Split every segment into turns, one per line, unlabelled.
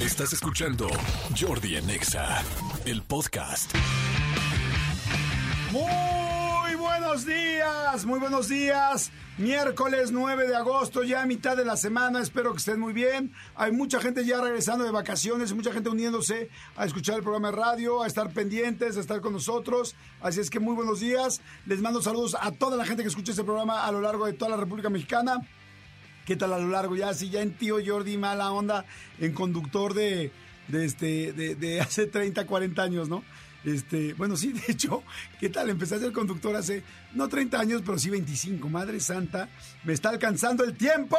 Estás escuchando Jordi Anexa, el podcast.
Muy buenos días, muy buenos días. Miércoles 9 de agosto, ya a mitad de la semana, espero que estén muy bien. Hay mucha gente ya regresando de vacaciones, mucha gente uniéndose a escuchar el programa de radio, a estar pendientes, a estar con nosotros. Así es que muy buenos días. Les mando saludos a toda la gente que escucha este programa a lo largo de toda la República Mexicana. ¿Qué tal a lo largo? Ya sí, ya en tío Jordi, mala onda, en conductor de, este, de hace 30, 40 años, ¿no? Este, bueno, sí, de hecho, ¿qué tal? Empecé a ser conductor hace, no 30 años, pero sí 25. Madre Santa, me está alcanzando el tiempo,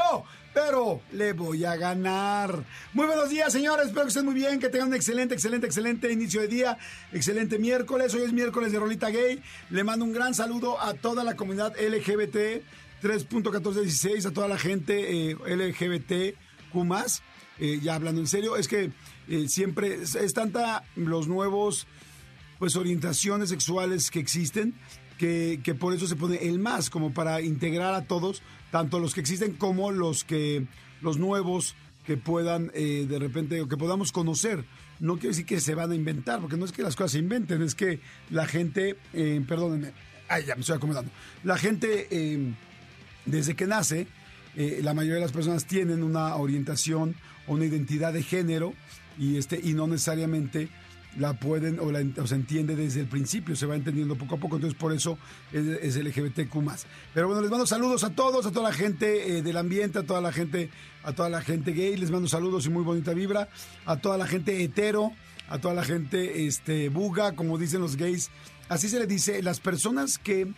pero le voy a ganar. Muy buenos días, señores, espero que estén muy bien, que tengan un excelente, excelente, excelente inicio de día, excelente miércoles. Hoy es miércoles de Rolita Gay. Le mando un gran saludo a toda la comunidad LGBT 3.1416, a toda la gente eh, LGBT Q+. Eh, ya hablando en serio, es que eh, siempre es, tanta los nuevos pues orientaciones sexuales que existen, que, que, por eso se pone el más, como para integrar a todos, tanto los que existen como los que, los nuevos que puedan eh, de repente, o que podamos conocer. No quiere decir que se van a inventar, porque no es que las cosas se inventen, es que la gente, perdónenme, ay, ya me estoy acomodando, la gente desde que nace, eh, la mayoría de las personas tienen una orientación o una identidad de género y, este, y no necesariamente la pueden o, la, se entiende desde el principio, se va entendiendo poco a poco, entonces por eso es, es LGBTQ Pero bueno, les mando saludos a todos, a toda la gente eh, del ambiente, a toda la gente, a toda la gente gay, les mando saludos y muy bonita vibra, a toda la gente hetero, a toda la gente este buga, como dicen los gays, así se le dice, las personas que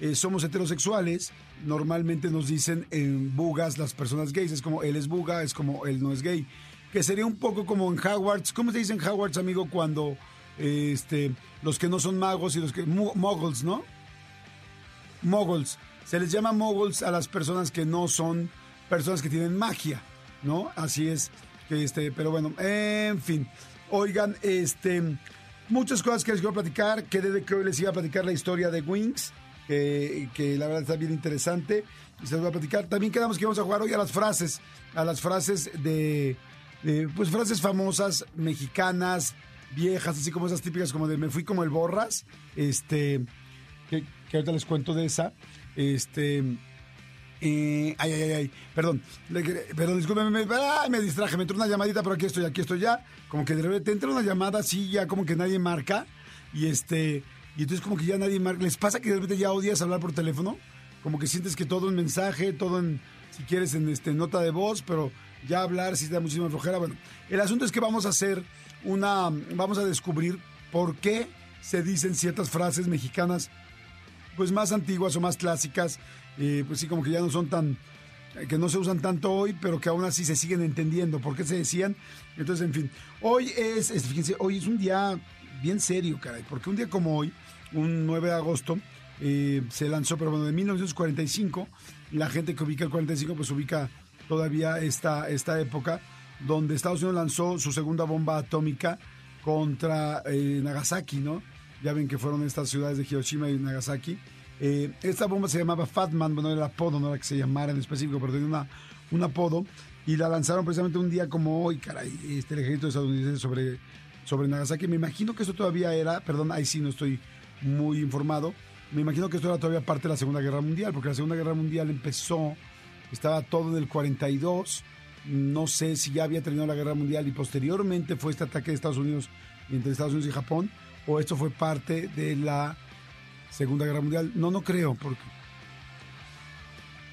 eh, somos heterosexuales, normalmente nos dicen en bugas las personas gays, es como él es buga, es como él no es gay que sería un poco como en Hogwarts. ¿Cómo se dice en Hogwarts, amigo, cuando este, los que no son magos y los que... Muggles, ¿no? Muggles. Se les llama muggles a las personas que no son personas que tienen magia, ¿no? Así es. Este, pero bueno, en fin. Oigan, este... Muchas cosas que les quiero platicar. Que desde que hoy les iba a platicar la historia de Wings. Que, la verdad está bien interesante. Y se los voy a platicar. También quedamos que vamos a jugar hoy a las frases. A las frases de pues frases famosas mexicanas, viejas, así como esas típicas como de me fui como el borras, este, que, que ahorita les cuento de esa, este, eh, ay, ay, ay, perdón, perdón, discúlpeme, me, ay, me distraje, me entró una llamadita, pero aquí estoy, aquí estoy ya, como que de repente entra una llamada así, ya como que nadie marca, y este, y entonces como que ya nadie ¿les pasa que de repente ya odias hablar por teléfono? Como que sientes que todo en mensaje, todo en, si quieres, en este, nota de voz, pero ya hablar si da muchísima flojera. Bueno, el asunto es que vamos a hacer una, vamos a descubrir por qué se dicen ciertas frases mexicanas, pues más antiguas o más clásicas, eh, pues sí, como que ya no son tan, que no se usan tanto hoy, pero que aún así se siguen entendiendo por qué se decían. Entonces, en fin, hoy es, es fíjense, hoy es un día bien serio, caray, porque un día como hoy, un 9 de agosto, eh, se lanzó, pero bueno, de 1945, la gente que ubica el 45, pues ubica todavía esta, esta época, donde Estados Unidos lanzó su segunda bomba atómica contra eh, Nagasaki, ¿no? Ya ven que fueron estas ciudades de Hiroshima y Nagasaki. Eh, esta bomba se llamaba Fatman, bueno, era el apodo, no era que se llamara en específico, pero tenía una, un apodo, y la lanzaron precisamente un día como hoy, caray, este, el ejército estadounidense sobre, sobre Nagasaki. Me imagino que esto todavía era, perdón, ahí sí no estoy muy informado, me imagino que esto era todavía parte de la Segunda Guerra Mundial, porque la Segunda Guerra Mundial empezó estaba todo en el 42. No sé si ya había terminado la guerra mundial y posteriormente fue este ataque de Estados Unidos entre Estados Unidos y Japón, o esto fue parte de la Segunda Guerra Mundial. No, no creo, porque.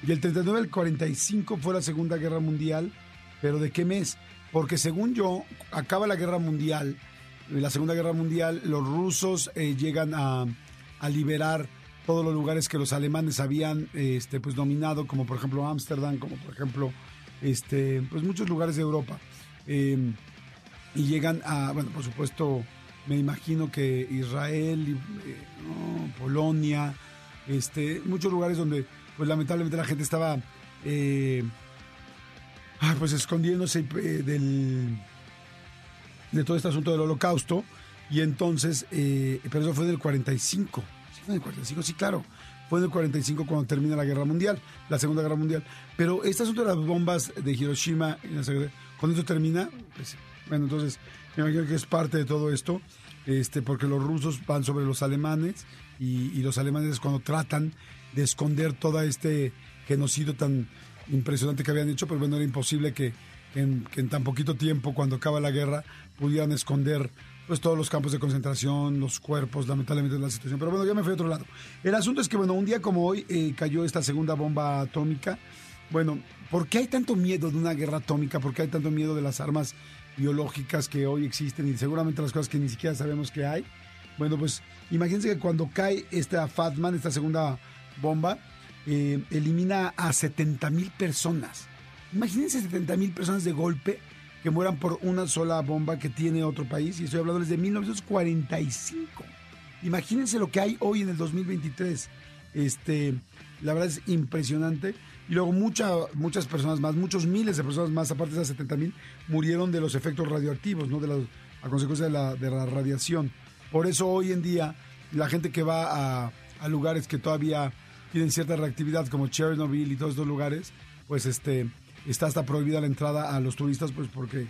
Y el 39 al 45 fue la Segunda Guerra Mundial, pero ¿de qué mes? Porque según yo, acaba la Guerra Mundial, la Segunda Guerra Mundial, los rusos eh, llegan a, liberar todos los lugares que los alemanes habían este, pues, dominado, como por ejemplo Ámsterdam, como por ejemplo este, pues, muchos lugares de Europa. Eh, y llegan a, bueno, por supuesto, me imagino que Israel, eh, Polonia, este, muchos lugares donde pues lamentablemente la gente estaba eh, pues escondiéndose del de todo este asunto del holocausto y entonces, eh, pero eso fue en el 45 fue en el 45, sí, claro. Fue en el 45 cuando termina la Guerra Mundial, la Segunda Guerra Mundial. Pero este asunto de las bombas de Hiroshima, cuando esto termina, pues, Bueno, entonces, me imagino que es parte de todo esto, este, porque los rusos van sobre los alemanes y, y los alemanes cuando tratan de esconder todo este genocidio tan impresionante que habían hecho, pero bueno, era imposible que en, que en tan poquito tiempo, cuando acaba la guerra, pudieran esconder pues todos los campos de concentración, los cuerpos, lamentablemente la situación. Pero bueno, ya me fui a otro lado. El asunto es que, bueno, un día como hoy eh, cayó esta segunda bomba atómica. Bueno, ¿por qué hay tanto miedo de una guerra atómica? ¿Por qué hay tanto miedo de las armas biológicas que hoy existen y seguramente las cosas que ni siquiera sabemos que hay? Bueno, pues imagínense que cuando cae esta Fatman, esta segunda bomba, eh, elimina a 70 mil personas. Imagínense 70 mil personas de golpe que mueran por una sola bomba que tiene otro país. Y estoy hablando desde 1945. Imagínense lo que hay hoy en el 2023. Este, la verdad es impresionante. Y luego mucha, muchas personas más, muchos miles de personas más, aparte de esas 70 mil, murieron de los efectos radioactivos, ¿no? de la, a consecuencia de la, radiación. Por eso hoy en día la gente que va a, a lugares que todavía tienen cierta reactividad, como Chernobyl y todos estos lugares, pues este, está hasta prohibida la entrada a los turistas, pues porque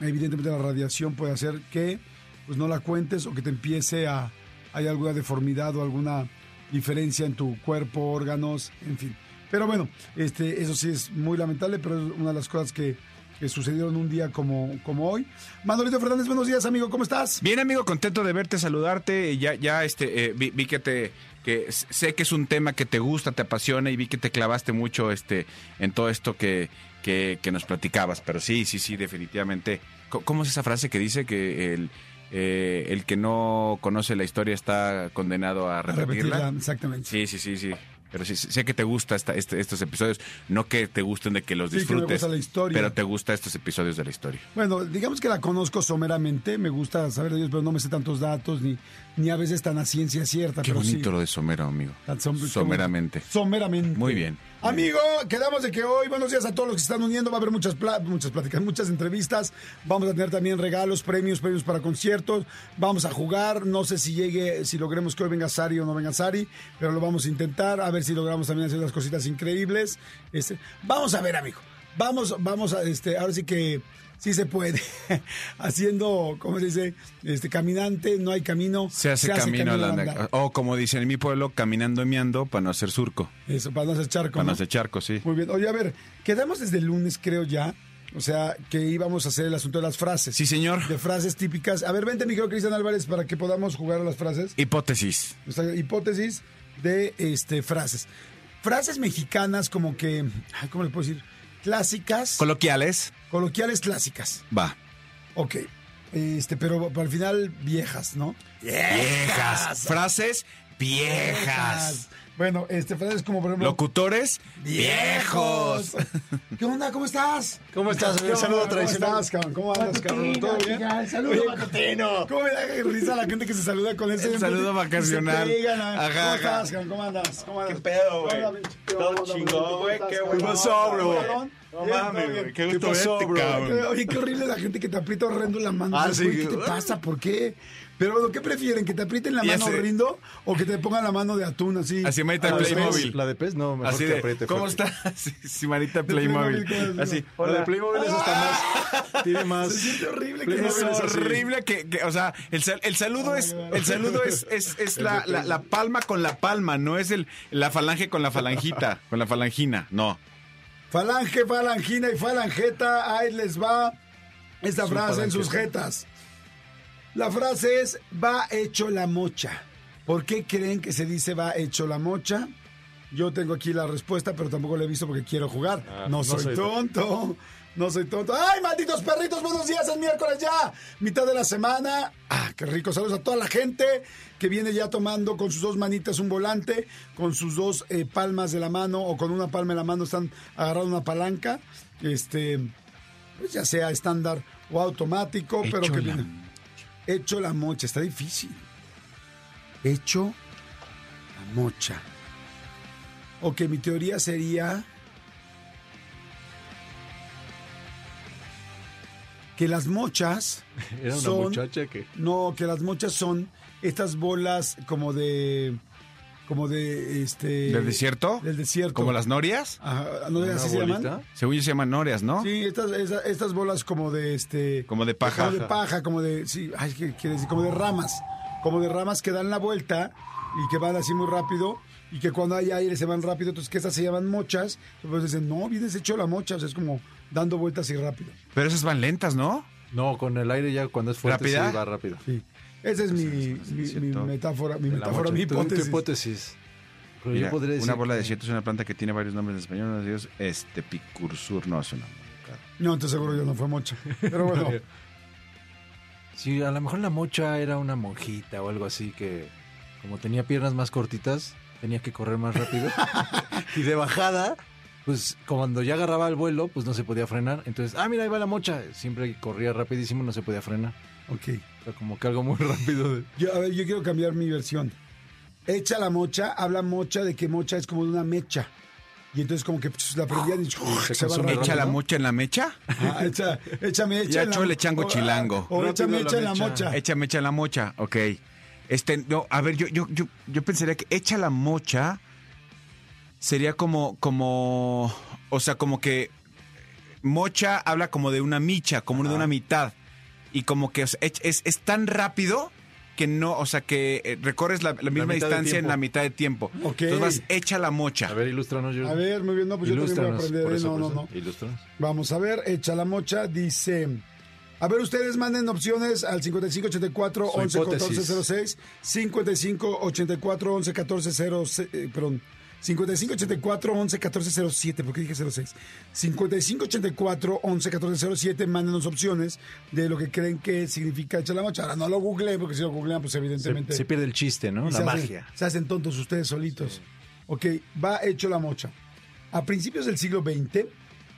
evidentemente la radiación puede hacer que pues no la cuentes o que te empiece a hay alguna deformidad o alguna diferencia en tu cuerpo, órganos, en fin. Pero bueno, este, eso sí es muy lamentable, pero es una de las cosas que, que sucedieron un día como, como hoy. Manolito Fernández, buenos días, amigo, ¿cómo estás?
Bien, amigo, contento de verte, saludarte. Ya, ya este, eh, vi, vi, que te, que sé que es un tema que te gusta, te apasiona y vi que te clavaste mucho, este, en todo esto que, que, que nos platicabas. Pero sí, sí, sí, definitivamente. ¿Cómo es esa frase que dice que el eh, el que no conoce la historia está condenado a repetirla.
A repetirla exactamente.
Sí, sí, sí, sí. Pero sí, sé que te gusta esta, este, estos episodios, no que te gusten de que los disfrutes,
sí, que la historia.
pero te gusta estos episodios de la historia.
Bueno, digamos que la conozco someramente, me gusta saber de ellos, pero no me sé tantos datos, ni, ni a veces tan a ciencia cierta.
Qué
pero
bonito
sí.
lo de somero, amigo.
Som
Someramente.
Someramente.
Muy bien.
Amigo, quedamos de que hoy, buenos días a todos los que se están uniendo, va a haber muchas, muchas pláticas, muchas entrevistas, vamos a tener también regalos, premios, premios para conciertos, vamos a jugar, no sé si llegue, si logremos que hoy venga Sari o no venga Sari, pero lo vamos a intentar, a ver si logramos también hacer unas cositas increíbles. Este, vamos a ver, amigo, vamos, vamos a, este, ahora sí que sí se puede. Haciendo, ¿cómo se dice? Este, caminante, no hay camino.
Se hace, se hace camino, camino. O como dicen en mi pueblo, caminando miando para no hacer surco.
Eso, para no hacer charco.
Para no,
¿no?
hacer charco, sí.
Muy bien. Oye, a ver, quedamos desde el lunes, creo ya. O sea, que íbamos a hacer el asunto de las frases.
Sí, señor.
De frases típicas. A ver, vente, mi querido Cristian Álvarez, para que podamos jugar a las frases.
Hipótesis.
O sea, hipótesis de este, frases. Frases mexicanas como que, ay, ¿cómo le puedo decir? Clásicas.
Coloquiales.
Coloquiales clásicas.
Va.
Ok. Este, pero al final viejas, ¿no?
Viejas. Frases viejas.
Bueno, este, frases como por ejemplo.
Locutores viejos.
¿Qué onda? ¿Cómo estás?
¿Cómo estás? Un saludo tradicional.
¿Cómo estás, cabrón? ¿Cómo andas, cabrón? ¿Todo bien?
Saludo matutino.
¿Cómo me da risa la gente que se saluda con ese
El saludo vacacional. Ajá,
¿Cómo estás, cabrón? ¿Cómo andas? ¿Cómo andas?
¿Qué pedo, güey? Todo chingón, güey. Qué bueno.
pasó,
bro? No mames, güey. Qué gusto verte, cabrón.
Oye, qué horrible la gente que te aprieta horrendo la mano.
Ah, sí.
¿Qué te pasa? ¿Por qué? Pero bueno, ¿qué prefieren? ¿Que te aprieten la mano
sé.
horrindo o que te pongan la mano de atún así?
Así, manita
Ah,
Playmobil.
La de pez, no, mejor
Así
que apriete
¿cómo
fuerte.
está? Sí, sí, manita
Playmobil,
Playmobil. Así,
La de Playmobil es hasta más. Tiene más.
Se siente horrible que
Es horrible que, que, o sea, el, sal- el saludo es, el saludo es, es, es la, la, la palma con la palma, no es el, la falange con la falangita, con la falangina, no.
Falange, falangina y falangeta, ahí les va esta
Su
frase en sus jetas. La frase es, va hecho la mocha. ¿Por qué creen que se dice va hecho la mocha? Yo tengo aquí la respuesta, pero tampoco la he visto porque quiero jugar.
Ah,
no,
no
soy, tonto. No soy tonto. ¡Ay, malditos perritos! Buenos días, es miércoles ya. Mitad de la semana. ¡Ah, qué rico! Saludos a toda la gente que viene ya tomando con sus dos manitas un volante, con sus dos eh, palmas de la mano o con una palma de la mano están agarrando una palanca. Este, pues ya sea estándar o automático, pero que viene. Hecho la mocha, está difícil. Hecho la mocha. Ok, mi teoría sería que las mochas
Era una
son-
muchacha que.
no, que las mochas son estas bolas como de como de este
¿Del desierto?
Del desierto.
¿Como las norias?
Ajá, ¿no
Una
así se llaman?
Según yo se llaman norias, ¿no?
Sí, estas, esa- estas bolas como de este
Como de paja.
como de paja, como de sí, ay, ¿qué quiere decir? Como de ramas, como de ramas que dan la vuelta y que van así muy rápido y que cuando hay aire se van rápido, entonces que estas se llaman mochas, entonces dicen, "No, vienes hecho la mocha", o sea, es como dando vueltas y rápido.
Pero esas van lentas, ¿no?
No, con el aire ya cuando es fuerte
¿Rápida?
sí va rápido.
Sí. Esa es mi, mi- mi metáfora, mi metáfora, mi hipótesis.
hipótesis. Pero
Mira,
yo podría decir
una bola de desierto es una planta que tiene varios nombres en español. Uno de ellos, este, picursur. No, es una...
No, entonces seguro yo no fue mocha. Pero bueno,
Sí, a lo mejor la mocha era una monjita o algo así que como tenía piernas más cortitas, tenía que correr más rápido. y de bajada, pues cuando ya agarraba el vuelo, pues no se podía frenar. Entonces, ah, mira, ahí va la mocha. Siempre corría rapidísimo, no se podía frenar.
Ok.
O sea, como que algo muy rápido. de-
Yo, a ver, yo quiero cambiar mi versión. Echa la mocha, habla mocha de que mocha es como de una mecha. Y entonces como que pues, la prendían y se, va
consume
rápido,
¿Echa la
¿no?
mocha en la mecha?
Ah, echa, échame echa
Ya
en la-
chole chango
o-
chilango.
O échame
Rápido
echa
la
en la mocha.
Échame echa la mocha, ok. Este, no, a ver, yo, yo, yo, yo pensaría que echa la mocha sería como, como, o sea, como que mocha habla como de una micha, como de una mitad. Y como que o sea, es, es- es tan rápido que no, o sea, que eh, recorres la, la misma distancia en la mitad de tiempo. Entonces vas, echa la mocha.
A ver, ilústranos, Jordi.
A ver, muy bien, no, pues yo también voy a aprender. ¿eh?
eso,
No, no, no.
Ilústranos.
Vamos a ver, echa la mocha, dice. A ver, ustedes manden opciones al 5584
Su
11 14
hipótesis.
06, 5584 11 14 06, eh, perdón, 5584 11 14 07, ¿por qué dije 06? 5584 11 14 07, mándenos opciones de lo que creen que significa echa la mocha. Ahora no lo googleen, porque si lo googlean, pues
Se,
evidentemente.
se pierde el chiste, ¿no? La
se hacen-
magia.
se hacen tontos ustedes solitos. Ok, va hecho la mocha. A principios del siglo XX,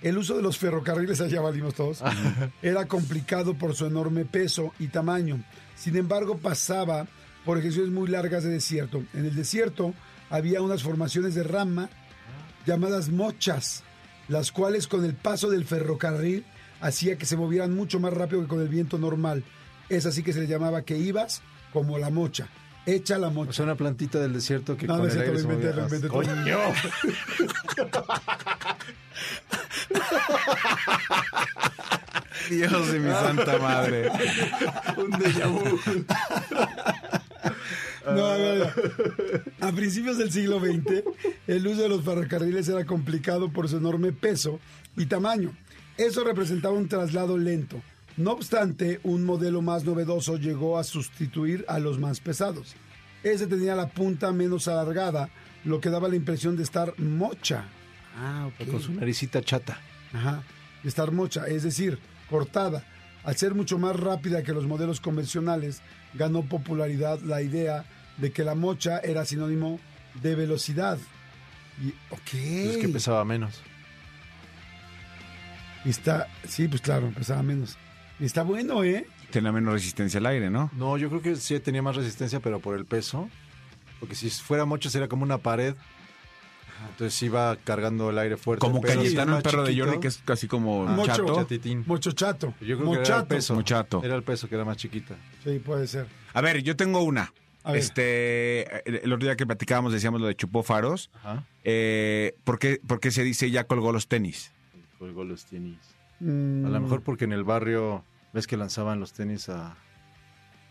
el uso de los ferrocarriles, allá valimos todos, era complicado por su enorme peso y tamaño. Sin embargo, pasaba por regiones muy largas de desierto. En el desierto había unas formaciones de rama llamadas mochas, las cuales con el paso del ferrocarril hacía que se movieran mucho más rápido que con el viento normal. Es así que se le llamaba que ibas como la mocha. Echa la
O
mocha.
sea, una plantita del desierto que
No,
con el aire se
inventé,
movía.
todo.
¡Coño!
Dios de mi santa madre.
Un déjà vu.
No, a ver, a principios del siglo XX, el uso de los ferrocarriles era complicado por su enorme peso y tamaño. Eso representaba un traslado lento. No obstante, un modelo más novedoso llegó a sustituir a los más pesados. Ese tenía la punta menos alargada, lo que daba la impresión de estar mocha. Ah,
Con su naricita chata.
Ajá, de estar mocha, es decir, cortada. Al ser mucho más rápida que los modelos convencionales, ganó popularidad la idea de que la mocha era sinónimo de velocidad. Y, ok.
Es que pesaba menos.
Y está, sí, pues claro, pesaba menos. Y está bueno, ¿eh?
Tiene menos resistencia al aire, ¿no?
No, yo creo que sí tenía más resistencia, pero por el peso. Porque si fuera mucho sería como una pared. Entonces iba cargando el aire fuerte.
Como Cayetano, el perro de
chiquito,
Jordi, que es casi como
Mocho.
chato.
Chatitín.
Mocho chato.
Yo creo que era el peso.
Muchato.
Era el peso que era más chiquita.
Sí, puede ser.
A ver, yo tengo una. Este, el otro día que platicábamos decíamos lo de chupó faros.
Ajá.
Eh, ¿por, qué, por qué se dice ya colgó los tenis?
Colgó los tenis.
Mm,
A lo mejor porque en el barrio ves que lanzaban los tenis a,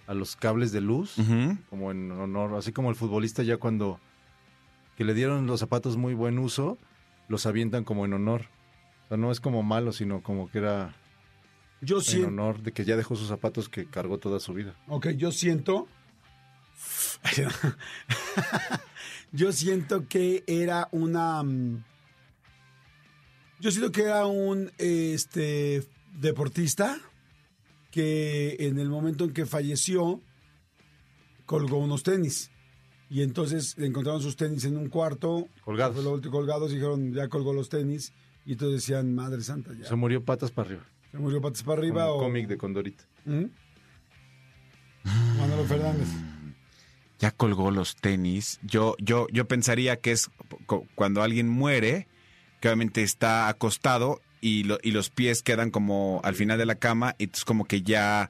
a los cables de luz, como en honor, así como el futbolista ya cuando que le dieron los zapatos muy buen uso, los avientan como en honor. O sea, no es como malo, sino como que era
Yo
en
siento.
honor de que ya dejó sus zapatos que cargó toda su vida.
Ok, yo siento. yo siento que era una. mm, Yo siento que era un este deportista que en el momento en que falleció colgó unos tenis. Y entonces encontraron sus tenis en un cuarto.
Colgados.
Fue lo último, colgados y dijeron, ya colgó los tenis. Y entonces decían, Madre Santa, ya.
Se murió patas para arriba.
Se murió patas para arriba.
Como
o...
cómic de Condorito.
¿Mm? Manolo Fernández.
Ya colgó los tenis. Yo, yo, yo pensaría que es cu- cuando alguien muere, que obviamente está acostado y, lo- y los pies quedan como al final de la cama y es como que ya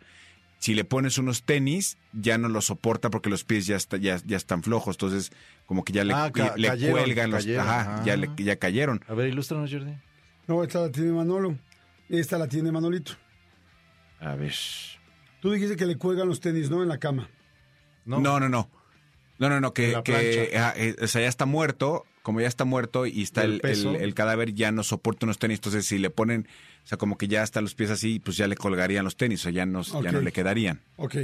Si le pones unos tenis, ya no los soporta porque los pies ya, está- ya, ya están flojos. Entonces, como que ya le,
Ah, ca-
le
cayeron,
cuelgan los.
cayeron.
Ajá, ya,
Ah.
le- ya cayeron.
A ver, ilústranos, Jordi.
No, esta la tiene Manolo. Esta la tiene Manolito.
A ver.
Tú dijiste que le cuelgan los tenis, ¿no? En la cama.
No, no, no. No, no, no, que, ah, eh, o sea, ya está muerto. Como ya está muerto y está
El
el,
peso.
el- el cadáver, ya no soporta unos tenis. Entonces, si le ponen, o sea, como que ya hasta los pies así, pues ya le colgarían los tenis, o ya no, ya no le quedarían.
Ok.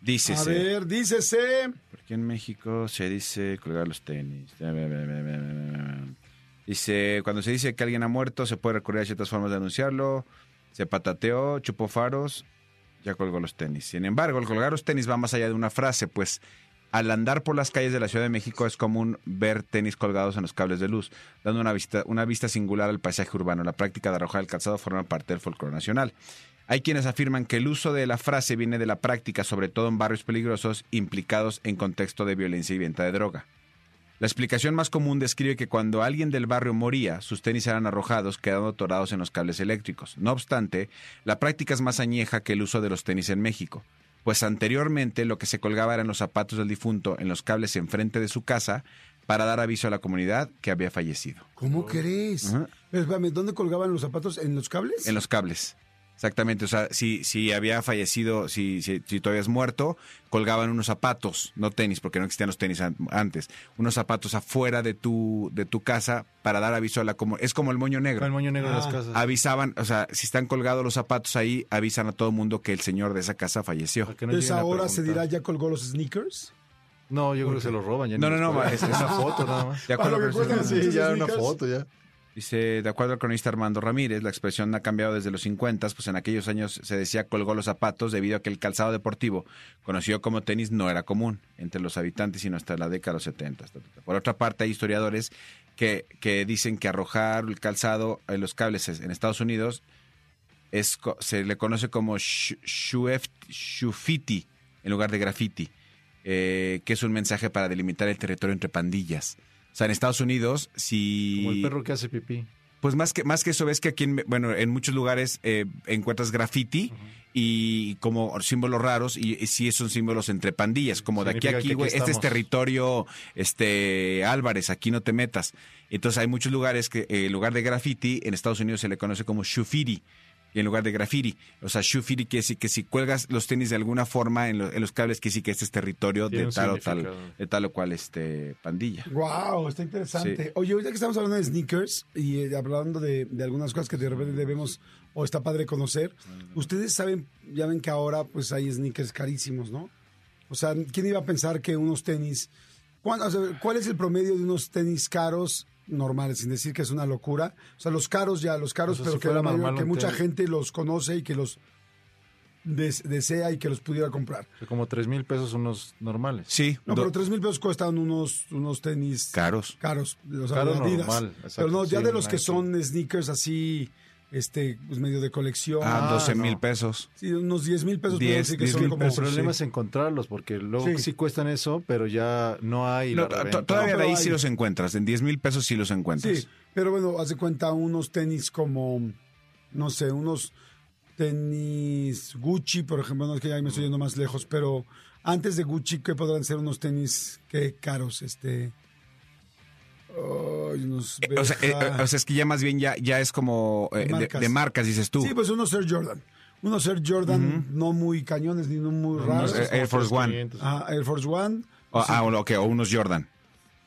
Dícese.
A ver, dícese.
Porque en México se dice colgar los tenis. Dice, cuando se dice que alguien ha muerto, se puede recurrir a ciertas formas de anunciarlo. Se patateó, chupó faros, ya colgó los tenis. Sin embargo, el colgar los tenis va más allá de una frase, pues al andar por las calles de la Ciudad de México es común ver tenis colgados en los cables de luz, dando una vista, singular al paisaje urbano. La práctica de arrojar el calzado forma parte del folclore nacional. Hay quienes afirman que el uso de la frase viene de la práctica, sobre todo en barrios peligrosos implicados en contexto de violencia y venta de droga. La explicación más común describe que cuando alguien del barrio moría, sus tenis eran arrojados, quedando atorados en los cables eléctricos. No obstante, la práctica es más añeja que el uso de los tenis en México, pues anteriormente lo que se colgaba eran los zapatos del difunto en los cables enfrente de su casa para dar aviso a la comunidad que había fallecido.
¿Cómo crees?
Ajá.
Pero espérame, ¿dónde colgaban los zapatos? ¿En los cables?
En los cables. Exactamente, o sea, si, si había fallecido, si, si, si tú habías muerto, colgaban unos zapatos, no tenis, porque no existían los tenis an- antes, unos zapatos afuera de tu, de tu casa para dar aviso a la comunidad. Es como el moño negro.
El moño negro de las
Ah.
casas.
Avisaban, o sea, si están colgados los zapatos ahí, avisan a todo el mundo que el señor de esa casa falleció.
No
Entonces ahora se dirá. ¿ya colgó los sneakers?
No, yo creo que se los roban. Ya
No, no,
los
no, es-
es una foto nada más.
De acuerdo
Ah, lo que
con eso.
cuentan,
Sí, ya una foto ya.
Dice, de acuerdo al cronista Armando Ramírez, la expresión ha cambiado desde los 50, pues en aquellos años se decía colgó los zapatos debido a que el calzado deportivo, conocido como tenis, no era común entre los habitantes, sino hasta la década de los 70. ta, ta, ta. Por otra parte, hay historiadores que, que dicen que arrojar el calzado en los cables en Estados Unidos es, se le conoce como shufiti en lugar de graffiti, eh, que es un mensaje para delimitar el territorio entre pandillas. O sea, en Estados Unidos, si...
Como el perro que hace pipí.
Pues más que, más que eso, ves que aquí, en, bueno, en muchos lugares eh, encuentras graffiti y como símbolos raros y, y sí son símbolos entre pandillas, como de aquí a aquí, güey, este es territorio este Álvarez, aquí no te metas. Entonces hay muchos lugares que eh, en lugar de graffiti, en Estados Unidos se le conoce como shufiri. Y en lugar de graffiti, o sea, shufiri quiere decir que si cuelgas los tenis de alguna forma en, lo- en los cables, quiere decir que este es territorio
Tiene
de tal o tal, de tal o cual este pandilla.
Wow, está interesante.
Sí.
Oye, ahorita que estamos hablando de sneakers y eh, hablando de, de algunas cosas que de repente debemos o está padre conocer, ustedes saben, ya ven que ahora pues hay sneakers carísimos, ¿no? O sea, ¿quién iba a pensar que unos tenis, cuán- o sea, ¿cuál es el promedio de unos tenis caros normales, sin decir que es una locura? O sea, los caros ya, los caros,
O sea,
pero
si
que, la mayor- mucha gente los conoce y que los des- desea y que los pudiera comprar.
O sea, como tres mil pesos unos normales.
Sí,
No,
do-
pero tres mil pesos cuestan unos, unos tenis
caros.
caros, o sea,
Caro normal, exacto,
Pero no, ya
sí,
de los que son sneakers así, este, pues medio de colección.
Ah,
Ah,
12
no.
mil pesos.
Sí, unos 10 mil pesos.
10,
puedo decir que
10
son
mil
como-
El
pesos,
problema
sí.
es encontrarlos, porque luego
Sí.
sí. cuestan eso, pero ya no hay.
No,
la
todavía
No,
de ahí
pero
sí
hay.
los encuentras. En 10 mil pesos sí los encuentras.
Sí, pero bueno, haz de cuenta unos tenis como, no sé, unos tenis Gucci, por ejemplo, no es que ya me estoy yendo más lejos, pero antes de Gucci, ¿qué podrán ser unos tenis que caros? Este.
Eh, O sea, eh, o sea, es que ya más bien ya, ya es como eh,
De marcas.
de marcas, dices tú.
Sí, pues unos Air Jordan. Unos Air Jordan no muy cañones ni no muy raros.
Air Force One.
Ajá, Air Force One.
o,
Sí.
ah, o, ok, o unos Jordan.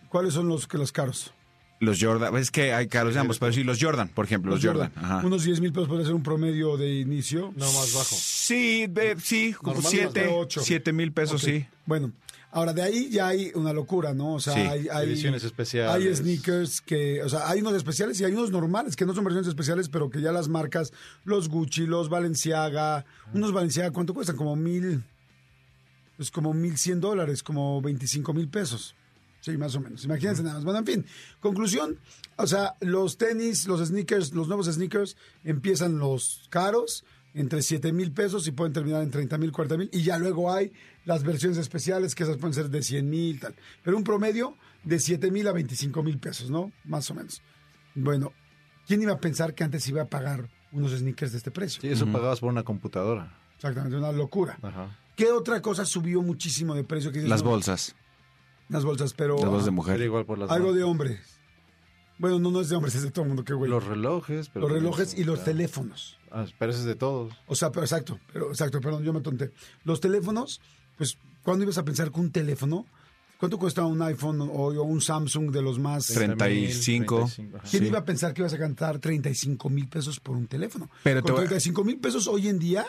¿Cuáles son los que los caros?
Los Jordan. Es que hay caros de ambos, pero sí, los Jordan, por ejemplo, los, Jordan. Ajá.
Unos 10 mil pesos podría ser un promedio de inicio.
No, más bajo.
Sí, de- sí, como
Normal,
siete,
de ocho.
siete mil pesos, sí.
Bueno, ahora de ahí ya hay una locura, ¿no? O sea,
Sí,
hay, hay
ediciones especiales.
Hay sneakers que, o sea, hay unos especiales y hay unos normales que no son versiones especiales, pero que ya las marcas, los Gucci, los Balenciaga, unos Balenciaga, ¿cuánto cuestan? Como mil, pues como mil cien dólares, como 25 mil pesos. Sí, más o menos. Imagínense nada más. Bueno, en fin, conclusión, o sea, los tenis, los sneakers, los nuevos sneakers empiezan los caros entre 7 mil pesos y pueden terminar en 30 mil, 40 mil. Y ya luego hay las versiones especiales que esas pueden ser de 100 mil, tal. Pero un promedio de 7 mil a 25 mil pesos, ¿no? Más o menos. Bueno, ¿quién iba a pensar que antes iba a pagar unos sneakers de este precio?
Sí, eso pagabas por una computadora.
Exactamente, una locura.
Ajá.
¿Qué otra cosa subió muchísimo de precio? Que dices,
Las
no,
bolsas.
Las bolsas, pero
Las bolsas de
ah,
mujer.
Pero igual por las
algo
manos.
de hombres. Bueno, no, no es de hombres, es de todo el mundo, qué güey.
Los relojes. pero
Los relojes y los teléfonos.
Ah, pero ese es de todos.
O sea, pero exacto, pero exacto, perdón, yo me tonté. Los teléfonos, pues, ¿cuándo ibas a pensar que un teléfono? ¿Cuánto cuesta un iPhone o, o un Samsung de los más?
35.
35, ajá.
¿Quién
Sí.
iba a pensar que ibas a cantar 35 mil pesos por un teléfono?
Pero
Con
voy-
35 mil pesos hoy en día,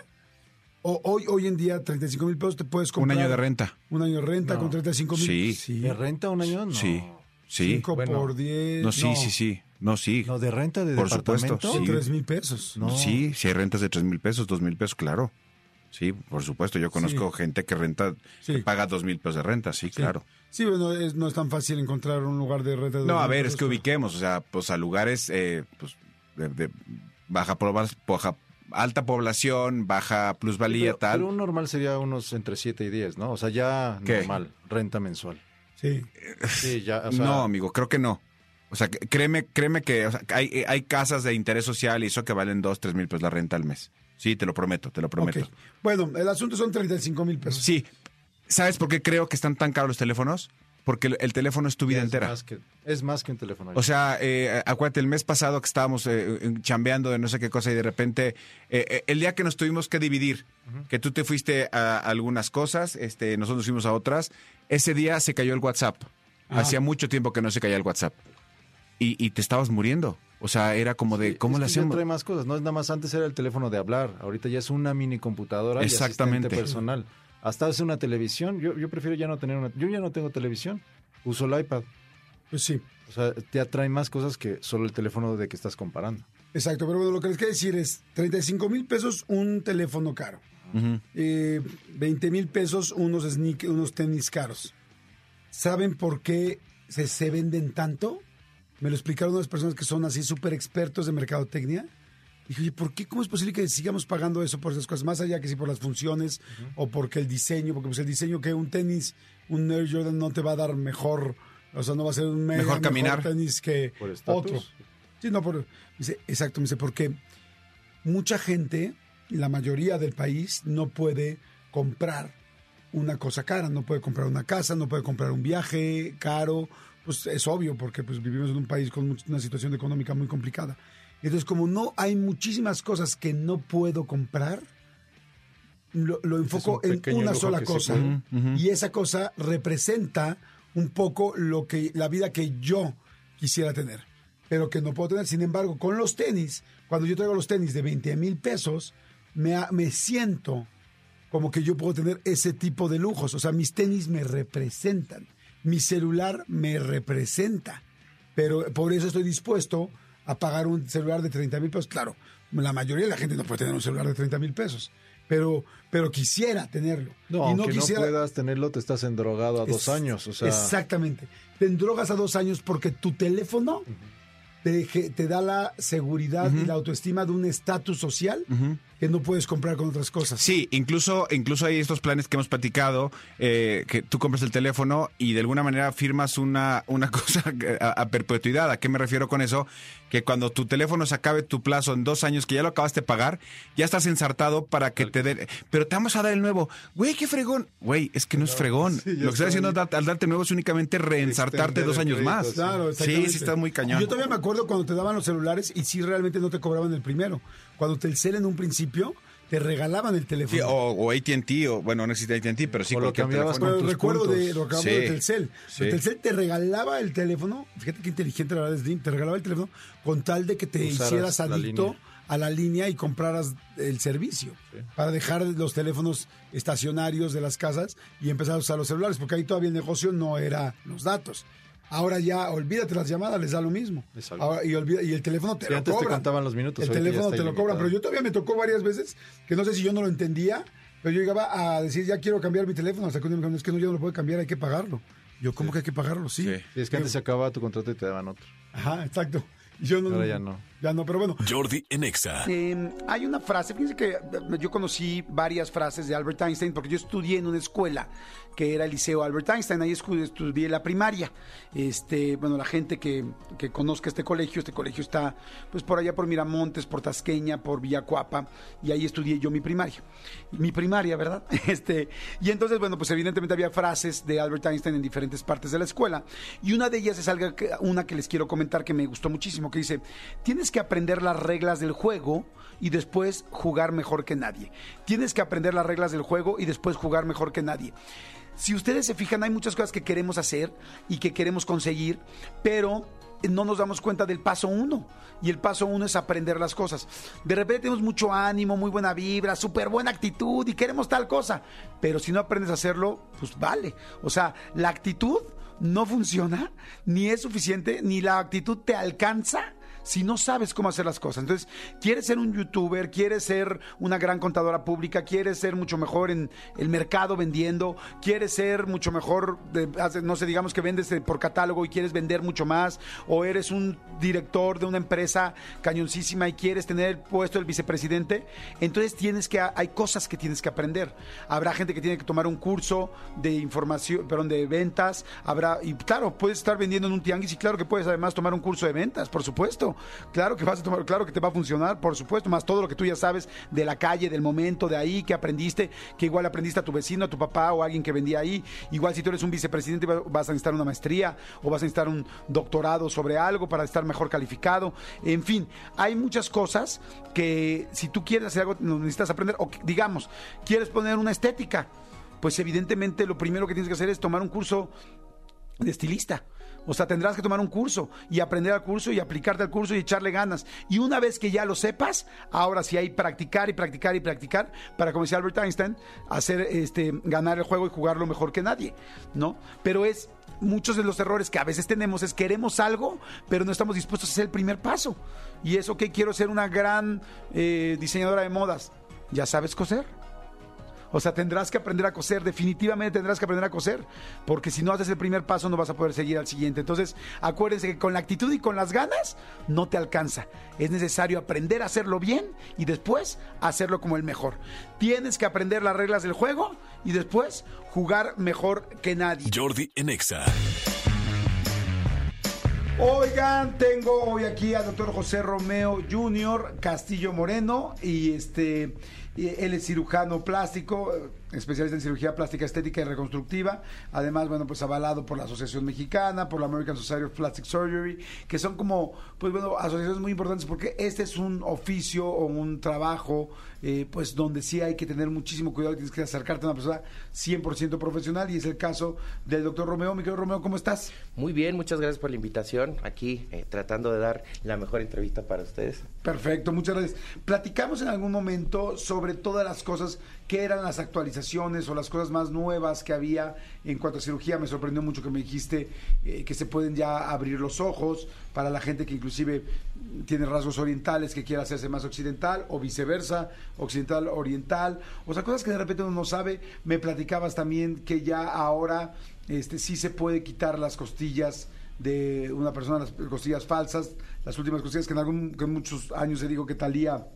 o hoy, hoy en día, 35 mil pesos te puedes
Un
comprar.
año de renta.
Un año de renta
No.
con 35 mil.
Sí.
¿De renta un año? No.
Sí. Sí.
5
Bueno.
por 10.
No, sí, sí, sí. No, sí.
No, de renta de
Por supuesto,
departamento.
sí.
3 mil pesos.
No.
Sí, si hay rentas de tres mil pesos, dos mil pesos, claro. Sí, por supuesto. Yo conozco gente que renta,
Sí.
que paga dos mil pesos de renta, sí, claro.
Sí, bueno, es- no es tan fácil encontrar un lugar de renta. de
No, a
2,000
ver, es que ubiquemos, o sea, pues a lugares eh, pues, de, de baja, baja- alta población, baja plusvalía,
Pero,
tal.
pero un normal sería unos entre 7 y 10, ¿no? O sea, ya
¿Qué?
normal, renta mensual.
Sí.
Sí, ya, o sea,
no, amigo, creo que no. O sea, que- créeme, créeme que o sea, que hay, hay casas de interés social y eso que valen dos, tres mil pesos la renta al mes. Sí, te lo prometo, te lo prometo.
Bueno, el asunto son 35 mil pesos.
Sí. ¿Sabes por qué creo que están tan caros los teléfonos? Porque el, el teléfono es tu vida
es
entera.
Más que, es más que un teléfono.
O sea, eh, acuérdate, el mes pasado que estábamos eh, eh, chambeando de no sé qué cosa y de repente, eh, eh, el día que nos tuvimos que dividir, que tú te fuiste a algunas cosas, este, nosotros fuimos a otras, ese día se cayó el WhatsApp.
Ajá.
Hacía mucho tiempo que no se caía el WhatsApp. Y, y te estabas muriendo. O sea, era como de,
Sí,
¿cómo
ya
hacemos?
trae más cosas, no es nada más antes era el teléfono de hablar, ahorita ya es una mini computadora
Exactamente.
personal. Hasta es una televisión, yo, yo prefiero ya no tener una, yo ya no tengo televisión, uso el iPad.
Pues sí.
O sea, te atrae más cosas que solo el teléfono de que estás comparando.
Exacto, pero bueno, lo que les quiero decir es 35 mil pesos un teléfono caro.
Ujú.
Eh, 20 mil pesos unos, sneak, unos tenis caros. ¿Saben por qué se, se venden tanto? Me lo explicaron unas personas que son así súper expertos de mercadotecnia. Dije, oye, ¿por qué? ¿Cómo es posible que sigamos pagando eso por esas cosas? Más allá que si por las funciones o porque el diseño, porque pues el diseño que un tenis, un Air Jordan no te va a dar mejor, o sea, no va a ser un mega
Mejor caminar.
tenis que
Por
otro. Sí, no, por, dice, exacto, me dice, porque mucha gente, la mayoría del país, no puede comprar una cosa cara, no puede comprar una casa, no puede comprar un viaje caro, pues es obvio, porque pues vivimos en un país con una situación económica muy complicada. Entonces, como no hay muchísimas cosas que no puedo comprar, lo, lo enfoco
un
en una sola cosa.
Ujú, ujú.
Y esa cosa representa un poco lo que la vida que yo quisiera tener, pero que no puedo tener. Sin embargo, con los tenis, cuando yo traigo los tenis de 20 mil pesos, me, me siento como que yo puedo tener ese tipo de lujos. O sea, mis tenis me representan, mi celular me representa, pero por eso estoy dispuesto a pagar un celular de 30 mil pesos. Claro, la mayoría de la gente no puede tener un celular de 30 mil pesos, pero, pero quisiera tenerlo.
No,
y
aunque no puedas tenerlo, te estás endrogado a dos
Es-
años. O sea,
Exactamente. Te endrogas a dos años porque tu teléfono te, te da la seguridad y la autoestima de un estatus social que no puedes comprar con otras cosas.
Sí, incluso, incluso hay estos planes que hemos platicado, eh, que tú compras el teléfono y de alguna manera firmas una, una cosa a, a perpetuidad. ¿A qué me refiero con eso? Que cuando tu teléfono se acabe tu plazo en dos años, que ya lo acabaste de pagar, ya estás ensartado para que te den... Pero te vamos a dar el nuevo. Güey, qué fregón. Güey, es que no, es fregón.
sí,
lo que estás
está
haciendo al, dar- al darte nuevo es únicamente reensartarte dos años
crédito,
más.
Claro,
sí, sí, está muy cañón.
Yo todavía me acuerdo cuando te daban los celulares y sí realmente no te cobraban el primero. Cuando Telcel en un principio te regalaban el teléfono.
Sí, o, o AT&T, o bueno, no existe AT&T, pero sí
O lo
cualquier
cambiabas
teléfono.
Pero
tus
recuerdo
puntos.
de, lo que hablamos
Sí,
de Telcel.
sí.
Telcel te regalaba el teléfono, fíjate qué inteligente la verdad es Slim, te regalaba el teléfono con tal de que te
Usaras
hicieras adicto
línea.
a la línea y compraras el servicio para dejar los teléfonos estacionarios de las casas y empezar a usar los celulares, porque ahí todavía el negocio no era los datos. Ahora ya, olvídate las llamadas, les da lo mismo.
Exacto.
Ahora, y, olvida- y el teléfono te
Sí,
lo
antes te contaban los minutos,
El teléfono te lo cobran,
ilimitado.
pero yo todavía me tocó varias veces que no sé si yo no lo entendía, pero yo llegaba a decir, ya quiero cambiar mi teléfono, hasta que un día me dijeron, es que no, yo no lo puedo cambiar, hay que pagarlo. Yo, ¿cómo que hay que pagarlo? Sí.
Sí.
Sí, es que antes se acababa tu contrato y te daban otro.
Ajá, exacto. Yo no,
Ahora ya no.
Ya no, pero bueno.
Jordi en Exa.
Eh, hay una frase, fíjense que eh, yo conocí varias frases de Albert Einstein porque yo estudié en una escuela que era el Liceo Albert Einstein, ahí estudié la primaria. Este, bueno, la gente que, que conozca este colegio, este colegio está pues por allá por Miramontes, por Tasqueña, por Villacuapa, y ahí estudié yo mi primaria. Mi primaria, ¿verdad? Este, y entonces, bueno, pues evidentemente había frases de Albert Einstein en diferentes partes de la escuela, y una de ellas es algo una que les quiero comentar que me gustó muchísimo, que dice, tienes que aprender las reglas del juego y después jugar mejor que nadie. Tienes que aprender las reglas del juego y después jugar mejor que nadie. Si ustedes se fijan, hay muchas cosas que queremos hacer y que queremos conseguir, pero no nos damos cuenta del paso uno. Y el paso uno es aprender las cosas. De repente tenemos mucho ánimo, muy buena vibra, súper buena actitud y queremos tal cosa. Pero si no aprendes a hacerlo, pues vale. O sea, la actitud no funciona, ni es suficiente, ni la actitud te alcanza si no sabes cómo hacer las cosas. Entonces, quieres ser un youtuber, quieres ser una gran contadora pública, quieres ser mucho mejor en el mercado vendiendo, quieres ser mucho mejor, de- no sé, digamos que vendes eh, por catálogo y quieres vender mucho más, o eres un director de una empresa cañoncísima y quieres tener el puesto del vicepresidente, entonces tienes que, hay cosas que tienes que aprender. Habrá gente que tiene que tomar un curso de información, perdón, de ventas, habrá, y claro, puedes estar vendiendo en un tianguis y claro que puedes además tomar un curso de ventas, por supuesto. Claro que vas a tomar, claro que te va a funcionar, por supuesto, más todo lo que tú ya sabes de la calle, del momento, de ahí, que aprendiste, que igual aprendiste a tu vecino, a tu papá o a alguien que vendía ahí. Igual si tú eres un vicepresidente va- vas a necesitar una maestría o vas a necesitar un doctorado sobre algo para estar mejor calificado. En fin, hay muchas cosas que si tú quieres hacer algo necesitas aprender o digamos, quieres poner una estética, pues evidentemente lo primero que tienes que hacer es tomar un curso de estilista. O sea, tendrás que tomar un curso y aprender al curso y aplicarte al curso y echarle ganas. Y una vez que ya lo sepas, ahora sí hay practicar y practicar y practicar para, como decía Albert Einstein, hacer este ganar el juego y jugarlo mejor que nadie, ¿no? Pero es muchos de los errores que a veces tenemos es queremos algo, pero no estamos dispuestos a hacer el primer paso. Y eso que quiero ser una gran eh, diseñadora de modas. ¿Ya sabes coser? O sea, tendrás que aprender a coser, definitivamente tendrás que aprender a coser, porque si no haces el primer paso no vas a poder seguir al siguiente. Entonces, acuérdense que con la actitud y con las ganas no te alcanza. Es necesario aprender a hacerlo bien y después hacerlo como el mejor. Tienes que aprender las reglas del juego y después jugar mejor que nadie.
Jordi en Exa.
Oigan, tengo hoy aquí al doctor José Romeo Jr. Castillo Moreno y este él es cirujano plástico, eh, especialista en cirugía plástica estética y reconstructiva. Además, bueno, pues avalado por la Asociación Mexicana, por la American Society of Plastic Surgery, que son como, pues bueno, asociaciones muy importantes porque este es un oficio o un trabajo, eh, pues donde sí hay que tener muchísimo cuidado, tienes que acercarte a una persona 100% profesional y es el caso del doctor Romeo. Mi querido Romeo, ¿cómo estás?
Muy bien, muchas gracias por la invitación. Aquí eh, tratando de dar la mejor entrevista para ustedes.
Perfecto, muchas gracias. Platicamos en algún momento sobre todas las cosas que eran las actualizaciones o las cosas más nuevas que había en cuanto a cirugía. Me sorprendió mucho que me dijiste eh, que se pueden ya abrir los ojos para la gente que inclusive tiene rasgos orientales que quiera hacerse más occidental o viceversa, occidental oriental. O sea, cosas que de repente uno no sabe. Me platicabas también que ya ahora este sí se puede quitar las costillas de una persona, las costillas falsas, las últimas costillas que en algún que en muchos años se dijo que Talía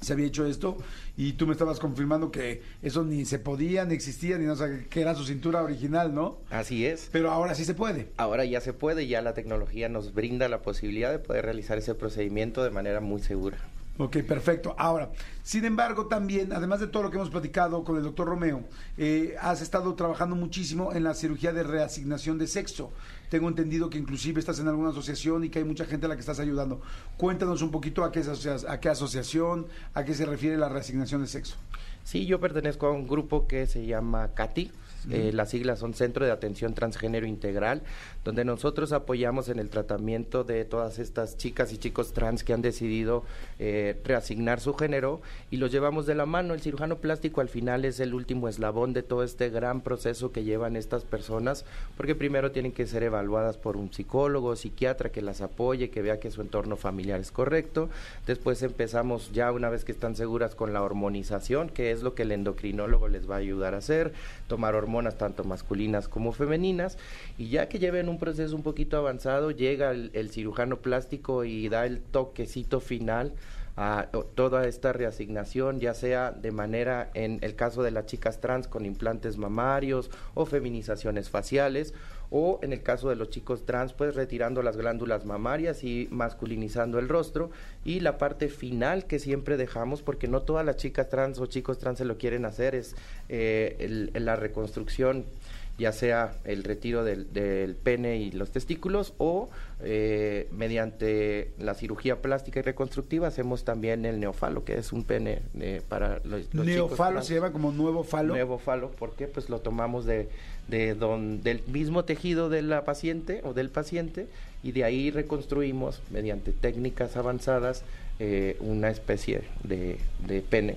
se había hecho esto y tú me estabas confirmando que eso ni se podía, ni existía, ni no sé, que era su cintura original, ¿no?
Así es.
Pero ahora sí se puede.
Ahora ya se puede, ya la tecnología nos brinda la posibilidad de poder realizar ese procedimiento de manera muy segura.
Ok, perfecto. Ahora, sin embargo, también, además de todo lo que hemos platicado con el doctor Romeo, eh, has estado trabajando muchísimo en la cirugía de reasignación de sexo. Tengo entendido que inclusive estás en alguna asociación y que hay mucha gente a la que estás ayudando. Cuéntanos un poquito a qué, a qué asociación, a qué se refiere la reasignación de sexo.
Sí, yo pertenezco a un grupo que se llama CATI. Eh, las siglas son Centro de Atención Transgénero Integral, donde nosotros apoyamos en el tratamiento de todas estas chicas y chicos trans que han decidido eh, reasignar su género y los llevamos de la mano. El cirujano plástico al final es el último eslabón de todo este gran proceso que llevan estas personas, porque primero tienen que ser evaluadas por un psicólogo, psiquiatra que las apoye, que vea que su entorno familiar es correcto. Después empezamos ya una vez que están seguras con la hormonización, que es lo que el endocrinólogo les va a ayudar a hacer, tomar hormonas tanto masculinas como femeninas y ya que lleven un proceso un poquito avanzado llega el, el cirujano plástico y da el toquecito final a toda esta reasignación, ya sea de manera, en el caso de las chicas trans, con implantes mamarios o feminizaciones faciales, o en el caso de los chicos trans, pues retirando las glándulas mamarias y masculinizando el rostro. Y la parte final que siempre dejamos, porque no todas las chicas trans o chicos trans se lo quieren hacer, es eh, el- la reconstrucción ya sea el retiro del, del pene y los testículos o eh, mediante la cirugía plástica y reconstructiva hacemos también el neofalo, que es un pene eh, para los, los
Neofalo se llama como nuevo falo.
Nuevo falo, porque pues lo tomamos de, de don- del mismo tejido de la paciente o del paciente y de ahí reconstruimos mediante técnicas avanzadas eh, una especie de, de pene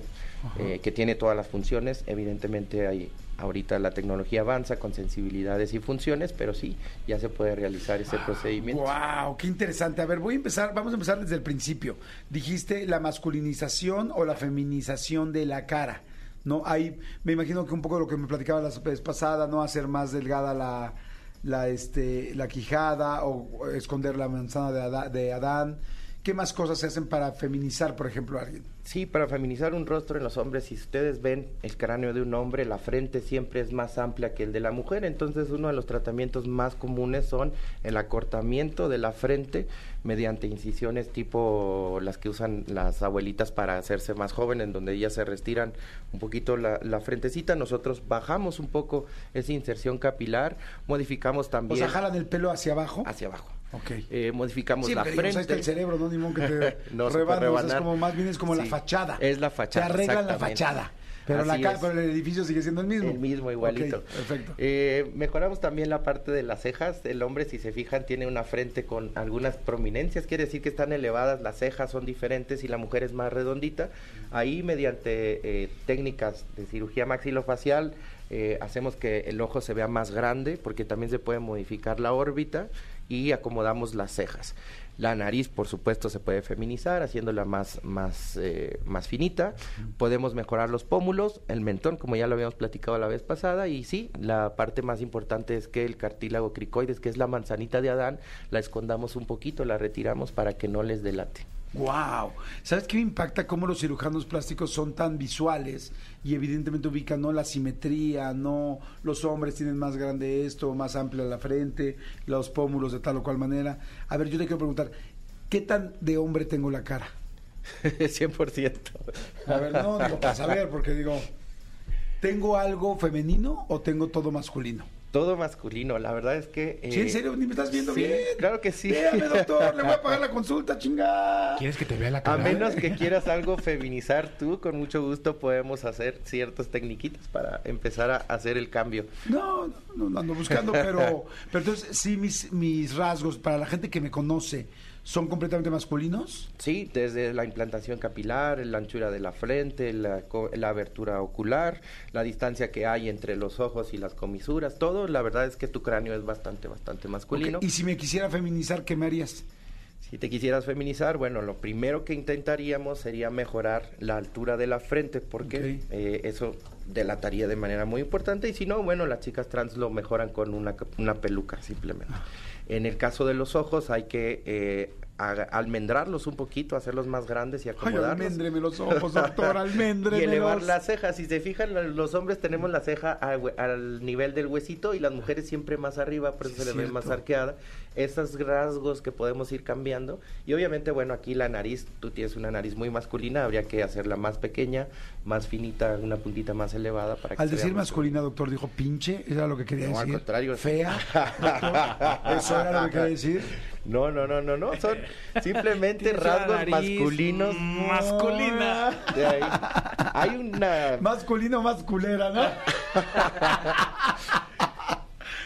eh, que tiene todas las funciones. Evidentemente hay ahorita la tecnología avanza con sensibilidades y funciones, pero sí, ya se puede realizar ese procedimiento.
Wow, qué interesante. A ver, voy a empezar, vamos a empezar desde el principio. Dijiste la masculinización o la feminización de la cara. No, hay, me imagino que un poco de lo que me platicaba la vez pasada, no hacer más delgada la, la, este, la quijada o esconder la manzana de Adán. ¿Qué más cosas se hacen para feminizar, por ejemplo, a alguien?
Sí, para feminizar un rostro en los hombres, si ustedes ven el cráneo de un hombre, la frente siempre es más amplia que el de la mujer, entonces uno de los tratamientos más comunes son el acortamiento de la frente mediante incisiones tipo las que usan las abuelitas para hacerse más jóvenes, en donde ellas se restiran un poquito la, la frentecita, nosotros bajamos un poco esa inserción capilar, modificamos
O
también
sea, jalan el pelo hacia abajo.
hacia abajo.
Ok.
Eh, modificamos
Sí,
la
digo,
frente.
está el cerebro, ¿no? Ni modo que te
No
o sea, es como más bien es como la fachada.
es la fachada,
Te arreglan la fachada. Pero, la
Así
ca-
es.
pero el edificio sigue siendo el mismo.
El mismo, igualito.
Perfecto.
Eh, mejoramos también la parte de las cejas. El hombre, si se fijan, tiene una frente con algunas prominencias, quiere decir que están elevadas, las cejas son diferentes y la mujer es más redondita. Ahí, mediante eh, técnicas de cirugía maxilofacial, eh, hacemos que el ojo se vea más grande, porque también se puede modificar la órbita y acomodamos las cejas. La nariz, por supuesto, se puede feminizar, haciéndola más, más, eh, más finita. Podemos mejorar los pómulos, el mentón, como ya lo habíamos platicado la vez pasada. Y sí, la parte más importante es que el cartílago cricoides, que es la manzanita de Adán, la escondamos un poquito, la retiramos para que no les delate.
Wow. ¿Sabes qué me impacta cómo los cirujanos plásticos son tan visuales y evidentemente ubican no la simetría, no los hombres tienen más grande esto, más amplia la frente, los pómulos de tal o cual manera? A ver, yo te quiero preguntar, ¿qué tan de hombre tengo la cara?
100%.
A ver, no, digo, para saber, porque digo, ¿tengo algo femenino o tengo todo masculino?
Todo masculino, la verdad es que...
¿Sí, en
eh,
serio? ¿Ni me estás viendo
sí,
bien?
claro que sí.
Véame, doctor, le voy a pagar la consulta, chingada.
¿Quieres que te vea la
A
cara?
menos que quieras algo feminizar tú, con mucho gusto podemos hacer ciertas tecniquitas para empezar a hacer el cambio.
No, no, no, no ando buscando, pero, pero entonces sí mis, mis rasgos para la gente que me conoce son completamente masculinos.
Sí, desde la implantación capilar, la anchura de la frente, la, la abertura ocular, la distancia que hay entre los ojos y las comisuras, todo, la verdad es que tu cráneo es bastante, bastante masculino.
Y si me quisiera feminizar, ¿qué me harías?
Si te quisieras feminizar, bueno, lo primero que intentaríamos sería mejorar la altura de la frente, porque eh, eso delataría de manera muy importante. Y si no, bueno, las chicas trans lo mejoran con una, una peluca, simplemente. En el caso de los ojos, hay que eh, almendrarlos un poquito, hacerlos más grandes y
Ay,
acomodarlos.
alméndreme los ojos, doctor, alméndreme
Y elevar las cejas. Si se fijan, lo- los hombres tenemos la ceja al, al nivel del huesito y las mujeres siempre más arriba, por eso
Sí,
se les ve más arqueada. Esos rasgos que podemos ir cambiando. Y obviamente, bueno, aquí la nariz, tú tienes una nariz muy masculina, habría que hacerla más pequeña, más finita, una puntita más elevada para que
Al decir masculina, doctor, dijo pinche, ¿era lo que quería
No, al
decir?
contrario.
Fea, doctor, ¿eso era lo que quería decir?
No, no, no, no, no, son simplemente rasgos
nariz
masculinos.
masculina.
De ahí. Hay una
Masculino, masculera, ¿no?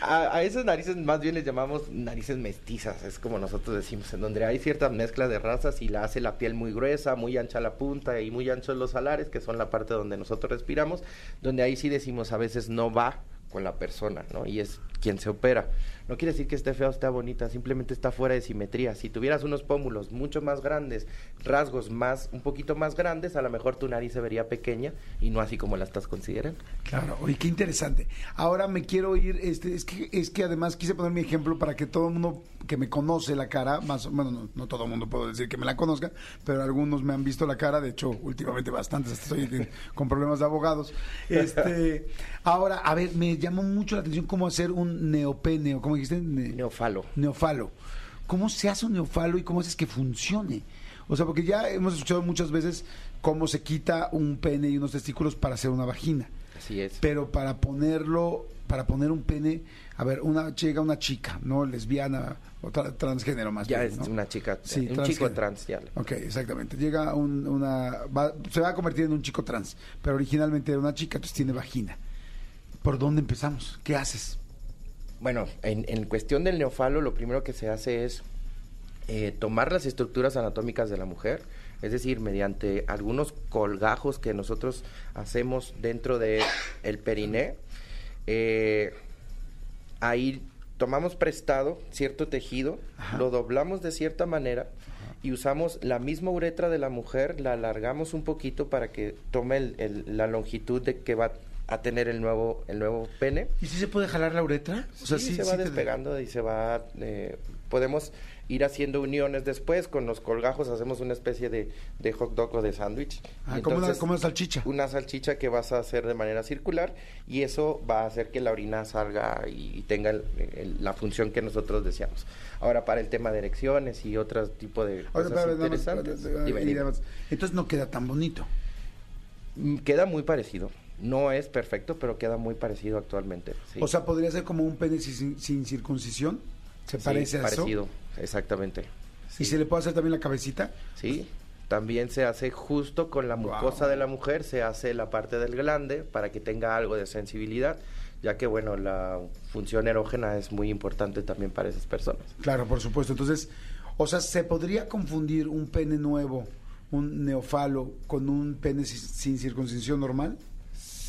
A, a esas narices más bien les llamamos narices mestizas, es como nosotros decimos, en donde hay ciertas mezclas de razas y la hace la piel muy gruesa, muy ancha la punta y muy anchos los alares, que son la parte donde nosotros respiramos, donde ahí sí decimos a veces no va con la persona, ¿no? Y es quien se opera. No quiere decir que esté fea o esté bonita, simplemente está fuera de simetría. Si tuvieras unos pómulos mucho más grandes, rasgos más, un poquito más grandes, a lo mejor tu nariz se vería pequeña y no así como la estás considerando.
Claro, oye, qué interesante. Ahora me quiero ir, este, es que, es que además quise poner mi ejemplo para que todo el mundo que me conoce la cara, más, bueno, no, no todo el mundo puedo decir que me la conozca, pero algunos me han visto la cara, de hecho, últimamente bastantes, estoy con problemas de abogados. Este, ahora, a ver, me llamó mucho la atención cómo hacer un neopene, o cómo dijiste, Ne-
Neofalo.
neofalo. ¿Cómo se hace un neofalo y cómo haces que funcione? O sea, porque ya hemos escuchado muchas veces cómo se quita un pene y unos testículos para hacer una vagina.
Así es.
Pero para ponerlo, para poner un pene, a ver, una llega una chica, ¿no? Lesbiana o tra- transgénero más
ya
bien,
es
¿no?
una chica,
Sí,
un chico trans ya.
Ok, exactamente. Llega un- una... va- se va a convertir en un chico trans, pero originalmente era una chica, entonces tiene vagina. ¿Por dónde empezamos? ¿Qué haces?
Bueno, en, en cuestión del neofalo, lo primero que se hace es eh, tomar las estructuras anatómicas de la mujer, es decir, mediante algunos colgajos que nosotros hacemos dentro de el periné, eh, ahí tomamos prestado cierto tejido, lo doblamos de cierta manera y usamos la misma uretra de la mujer, la alargamos un poquito para que tome el- el- la longitud de que va a tener el nuevo, el nuevo pene.
¿Y si se puede jalar la uretra?
sí, se va
te-
despegando y se va... eh, podemos ir haciendo uniones después, con los colgajos hacemos una especie de, de hot dog o de sándwich.
Ah, como una,
entonces,
como una salchicha.
Una salchicha que vas a hacer de manera circular y eso va a hacer que la orina salga y, tenga el- el- la función que nosotros deseamos. Ahora, para el tema de erecciones y otro tipo de cosas interesantes, dime.
Entonces no queda tan bonito.
Mm, queda muy parecido. No es perfecto, pero queda muy parecido actualmente. sí.
O sea, podría ser como un pene sin, sin circuncisión. ¿Se
Sí,
parece a
parecido, exactamente.
eso?
Sí.
¿Y se le puede hacer también la cabecita?
Sí, también se hace justo con la mucosa
Wow.
de la mujer, se hace la parte del glande para que tenga algo de sensibilidad, ya que bueno, la función erógena es muy importante también para esas personas.
Claro, por supuesto. Entonces, o sea, ¿se podría confundir un pene nuevo, un neofalo, con un pene si- sin circuncisión normal?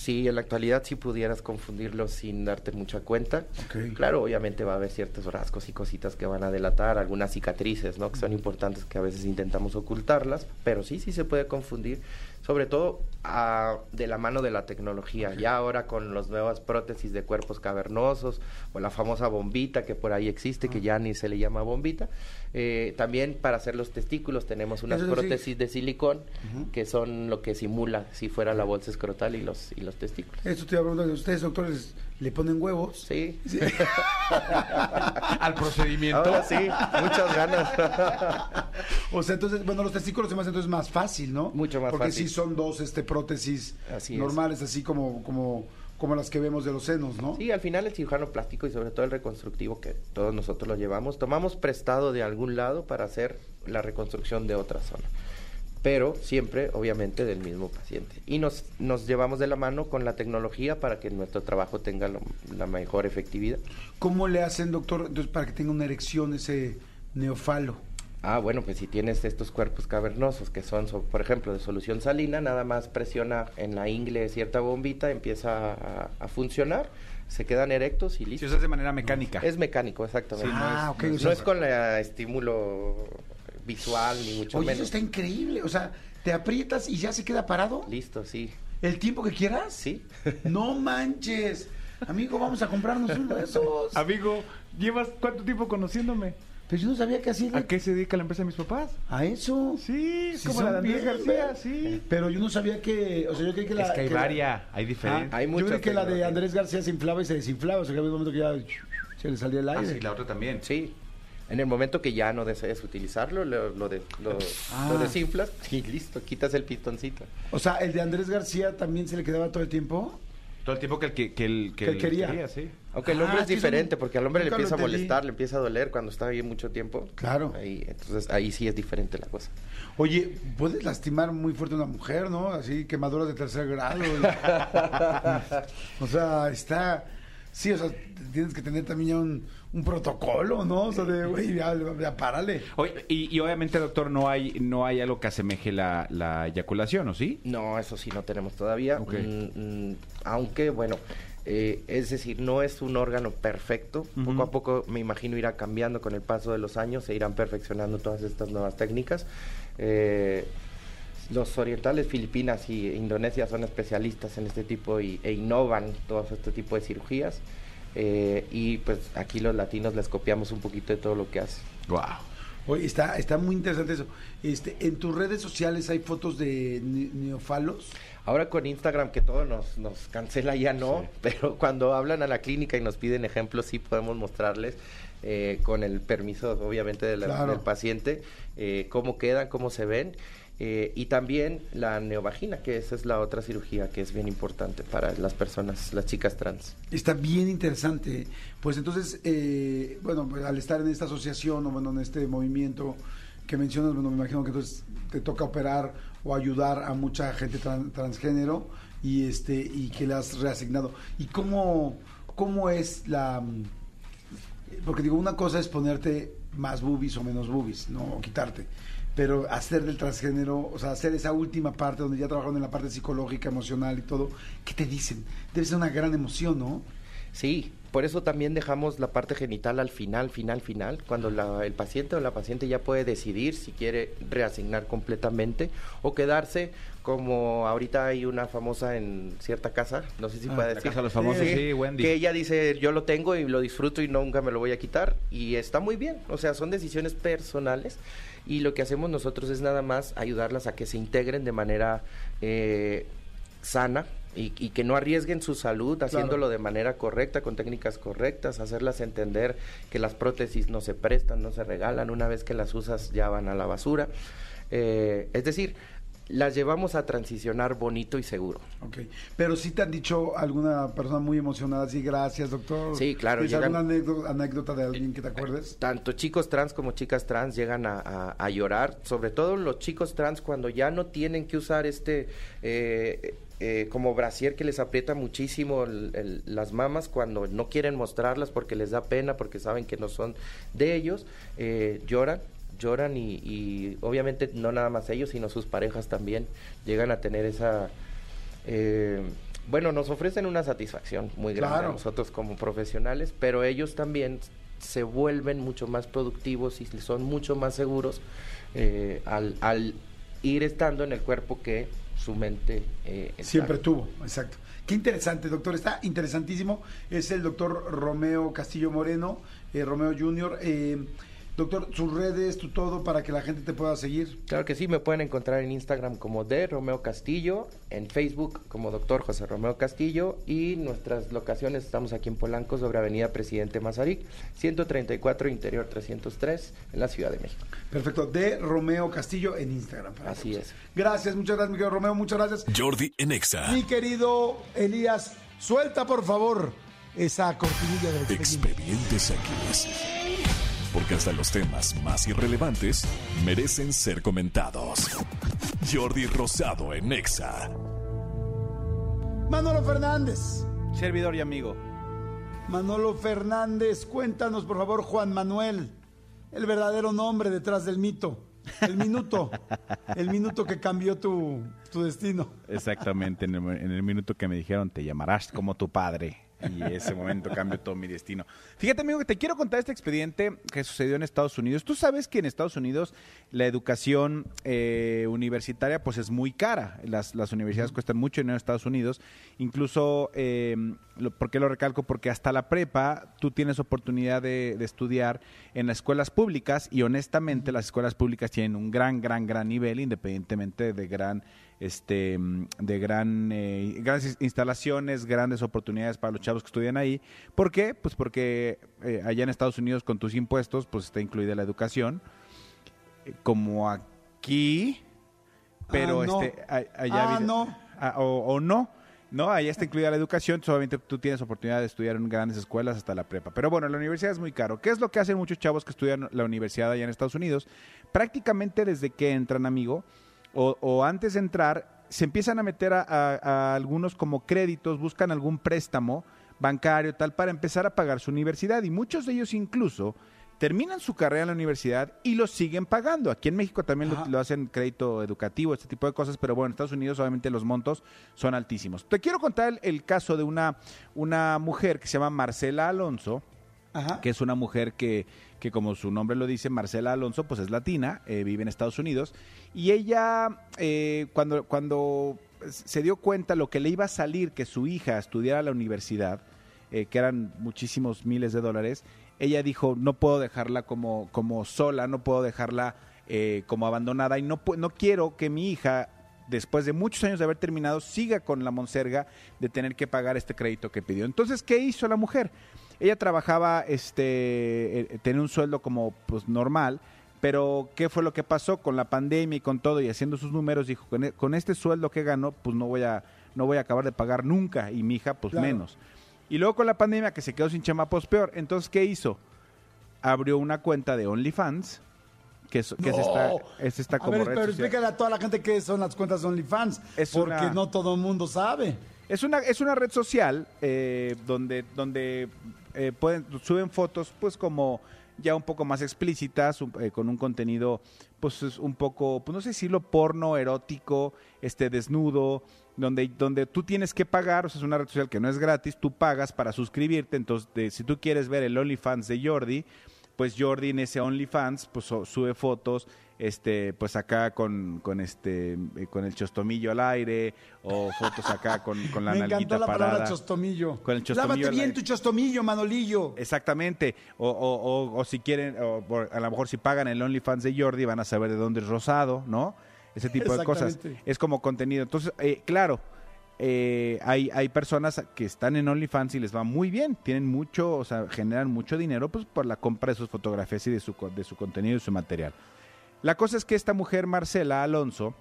Sí, en la actualidad sí pudieras confundirlo sin darte mucha cuenta.
Ok.
Claro, obviamente va a haber ciertos rasgos y cositas que van a delatar, algunas cicatrices, ¿no? Que son importantes que a veces intentamos ocultarlas, pero sí, sí se puede confundir, sobre todo ah, de la mano de la tecnología. Ya ahora con las nuevas prótesis de cuerpos cavernosos o la famosa bombita que por ahí existe, que ya ni se le llama bombita. Eh, también para hacer los testículos tenemos unas
Eso sí.
prótesis de silicón que son lo que simula si fuera la bolsa escrotal y los, y los testículos.
Esto te iba a preguntar, ¿ustedes, doctores, le ponen huevos?
Sí.
Al procedimiento.
Ahora sí, muchas ganas.
O sea, entonces, bueno, los testículos se me hacen entonces más fácil, ¿no?
Mucho más
Porque
fácil.
sí son dos este, prótesis
Así
normales, así como, como, como las que vemos de los senos, ¿no?
Sí, al final el cirujano plástico y sobre todo el reconstructivo que todos nosotros lo llevamos, tomamos prestado de algún lado para hacer la reconstrucción de otra zona. Pero siempre, obviamente, del mismo paciente. Y nos, nos llevamos de la mano con la tecnología para que nuestro trabajo tenga lo- la mejor efectividad.
¿Cómo le hacen, doctor, entonces, para que tenga una erección ese neofalo?
Ah, bueno, pues si tienes estos cuerpos cavernosos que son, so- por ejemplo, de solución salina, nada más presiona en la ingle cierta bombita, empieza a, a funcionar, se quedan erectos y
Si
listo.
usas de manera mecánica.
Es mecánico, exactamente.
Sí, no Ah, es- ok,
no, es con la estímulo visual ni mucho
Oye, eso está increíble. O sea, te aprietas y ya se queda parado.
Listo, sí.
¿El tiempo que quieras?
Sí.
No manches. Amigo, vamos a comprarnos uno de esos.
Amigo, ¿llevas cuánto tiempo conociéndome?
Pero yo no sabía que así...
¿A qué se dedica la empresa de mis papás?
A eso.
Sí,
Sí,
como la de Andrés García, sí.
Pero yo no sabía que... O sea, yo creí que la...
es que hay varias, hay diferentes.
Hay
yo
muchas
creí que la de. Andrés García se inflaba y se desinflaba. O sea, que había un momento que ya se le salía el
Ah,
aire.
sí, la otra también.
Sí. En el momento que ya no desees utilizarlo, lo, lo, de- lo-
Ah.
lo desinflas y listo, quitas el pistoncito.
O sea, el de Andrés García también se le quedaba todo el tiempo.
Todo el tiempo que el que, que el,
Que él
el-
quería.
sí.
Aunque el
Ah,
hombre
es
es diferente, porque al hombre le empieza a molestar, le empieza a doler cuando está ahí mucho tiempo.
Claro.
Ahí, entonces ahí sí es diferente la cosa.
Oye, puedes lastimar muy fuerte a una mujer, ¿no? Así, quemaduras de tercer grado. y- o sea, está... Sí, o sea, tienes que tener también ya un, un protocolo, ¿no? O sea, de, güey, ya, ya párale.
Oye, y, y obviamente, doctor, no hay, no hay algo que asemeje la, la eyaculación, ¿o sí?
No, eso sí no tenemos todavía.
Ok.
Mm, mm, aunque, bueno, Eh, es decir, no es un órgano perfecto. Poco a poco me imagino irá cambiando con el paso de los años, se irán perfeccionando todas estas nuevas técnicas. Eh, los orientales, Filipinas y Indonesia son especialistas en este tipo y, e innovan todo este tipo de cirugías. Eh, y pues aquí los latinos les copiamos un poquito de todo lo que hacen.
Wow.
Oye, está, está muy interesante eso. Este, ¿En tus redes sociales hay fotos de ne- neofalos?
Ahora con Instagram que todo nos, nos cancela ya no, pero cuando hablan a la clínica y nos piden ejemplos sí podemos mostrarles eh, con el permiso obviamente del,
Claro.
del paciente eh, cómo quedan, cómo se ven eh, y también la neovagina que esa es la otra cirugía que es bien importante para las personas, las chicas trans.
Está bien interesante. Pues entonces, eh, bueno, al estar en esta asociación o bueno, en este movimiento que mencionas, bueno, me imagino que entonces te toca operar o ayudar a mucha gente tran- transgénero y este y que le has reasignado. ¿Y cómo, cómo es la...? Porque digo, una cosa es ponerte más boobies o menos boobies, ¿no? O quitarte. Pero hacer del transgénero, o sea, hacer esa última parte donde ya trabajaron en la parte psicológica, emocional y todo, ¿qué te dicen? Debe ser una gran emoción, ¿no?
Sí, por eso también dejamos la parte genital al final, final, final, cuando la- el paciente o la paciente ya puede decidir si quiere reasignar completamente o quedarse como ahorita hay una famosa en cierta casa, no sé si
Ah,
puede
la
decir.
casa de los famosos, sí, Wendy.
Que ella dice, yo lo tengo y lo disfruto y nunca me lo voy a quitar y está muy bien, o sea, son decisiones personales y lo que hacemos nosotros es nada más ayudarlas a que se integren de manera eh, sana y, y que no arriesguen su salud haciéndolo de manera correcta, con técnicas correctas, hacerlas entender que las prótesis no se prestan, no se regalan, una vez que las usas ya van a la basura. Eh, es decir, las llevamos a transicionar bonito y seguro.
Ok. Pero sí te han dicho alguna persona muy emocionada, sí, gracias, doctor.
Sí, claro,
¿Tienes
llegan-
alguna anécdota, de alguien que te acuerdes?
Tanto chicos trans como chicas trans llegan a, a- a llorar, sobre todo los chicos trans cuando ya no tienen que usar este eh, eh, como brasier que les aprieta muchísimo el- el- las mamas cuando no quieren mostrarlas porque les da pena, porque saben que no son de ellos, eh, lloran lloran y, y obviamente no nada más ellos sino sus parejas también llegan a tener esa eh, bueno nos ofrecen una satisfacción muy grande
Claro.
a nosotros como profesionales pero ellos también se vuelven mucho más productivos y son mucho más seguros eh, al, al ir estando en el cuerpo que su mente eh.
Siempre tuvo, exacto. Qué interesante, doctor. Está interesantísimo. Es el doctor Romeo Castillo Moreno, eh, Romeo Junior. Doctor, sus redes, tu todo, para que la gente te pueda seguir.
Claro que sí, me pueden encontrar en Instagram como de Romeo Castillo, en Facebook como Doctor José Romeo Castillo y nuestras locaciones estamos aquí en Polanco sobre Avenida Presidente Mazarik, 134 Interior 303 en la Ciudad de México.
Perfecto. De Romeo Castillo en Instagram. para
Así
todos.
es.
Gracias, muchas gracias, mi querido Romeo. Muchas gracias.
Jordi en Exa.
Mi querido Elías, suelta por favor esa cortinilla del expediente.
Expedientes X. Porque hasta los temas más irrelevantes merecen ser comentados. Jordi Rosado en Exa.
Manolo Fernández.
Servidor y amigo.
Manolo Fernández, cuéntanos por favor, Juan Manuel, el verdadero nombre detrás del mito, el minuto, el minuto que cambió tu, tu destino.
Exactamente, en el, en el minuto que me dijeron te llamarás como tu padre. Y ese momento cambió todo mi destino. Fíjate, amigo, que te quiero contar este expediente que sucedió en Estados Unidos. Tú sabes que en Estados Unidos la educación eh, universitaria pues es muy cara. Las, las universidades cuestan mucho dinero en Estados Unidos. Incluso, eh, lo- ¿por qué lo recalco? Porque hasta la prepa tú tienes oportunidad de, de estudiar en las escuelas públicas y honestamente las escuelas públicas tienen un gran, gran, gran nivel independientemente de gran este mm, de gran eh, grandes instalaciones, grandes oportunidades para los chavos que estudian ahí. ¿Por qué? Pues porque eh, allá en Estados Unidos con tus impuestos pues está incluida la educación. Como aquí, pero
Ah, no.
este a- allá
Ah, no.
Ah, o, o no. No, ahí está incluida la educación, solamente tú tienes oportunidad de estudiar en grandes escuelas hasta la prepa. Pero bueno, la universidad es muy caro. ¿Qué es lo que hacen muchos chavos que estudian la universidad allá en Estados Unidos? Prácticamente desde que entran, amigo, o, o antes de entrar, se empiezan a meter a, a- a algunos como créditos, buscan algún préstamo bancario, tal, para empezar a pagar su universidad. Y muchos de ellos incluso terminan su carrera en la universidad y lo siguen pagando. Aquí en México también lo, hacen crédito educativo, este tipo de cosas, pero bueno, en Estados Unidos obviamente los montos son altísimos. Te quiero contar el, el caso de una, una mujer que se llama Marcela Alonso,
Ajá.
que es una mujer que, que como su nombre lo dice, Marcela Alonso, pues es latina, eh, vive en Estados Unidos, y ella eh, cuando, cuando se dio cuenta lo que le iba a salir que su hija estudiara a la universidad, eh, que eran muchísimos miles de dólares, ella dijo, no puedo dejarla como, como sola, no puedo dejarla como abandonada, y no, no quiero que mi hija después de muchos años de haber terminado, siga con la monserga de tener que pagar este crédito que pidió. Entonces, ¿qué hizo la mujer? Ella trabajaba, este, eh, tenía un sueldo como pues normal, pero ¿qué fue lo que pasó con la pandemia y con todo y haciendo sus números? Dijo, con, e- este sueldo que gano, pues no voy a, no voy a acabar de pagar nunca y mi hija, pues
Claro.
menos. Y luego con la pandemia que se quedó sin chama, pues peor. Entonces, ¿qué hizo? Abrió una cuenta de OnlyFans, que es, que es esta, es esta
A
como
ver,
red
pero
social.
explícale a toda la gente qué son las cuentas OnlyFans.
Es
porque
una-
no todo el mundo sabe.
Es una, es una red social eh, donde, donde eh, pueden, suben fotos pues como ya un poco más explícitas, eh, con un contenido pues es un poco, pues no sé decirlo, porno, erótico, este desnudo, donde, donde tú tienes que pagar, o sea, es una red social que no es gratis, tú pagas para suscribirte, entonces si tú quieres ver el OnlyFans de Jordi, pues Jordi en ese OnlyFans pues sube fotos este pues acá con, con este eh, con el chostomillo al aire o fotos acá con, con la
Me encantó
nalguita
la palabra
parada.
chostomillo.
Con el chostomillo
Lávate
al
bien
aire.
tu chostomillo, Manolillo.
Exactamente. O, o- o- o si quieren, o por- a lo mejor si pagan el OnlyFans de Jordi van a saber de dónde es rosado, ¿no? Ese tipo de cosas.
Exactamente.
Es como contenido. Entonces, eh, claro, eh, hay, hay personas que están en OnlyFans y les va muy bien. Tienen mucho, o sea, generan mucho dinero pues por la compra de sus fotografías y de su, de su contenido y su material. La cosa es que esta mujer, Marcela Alonso,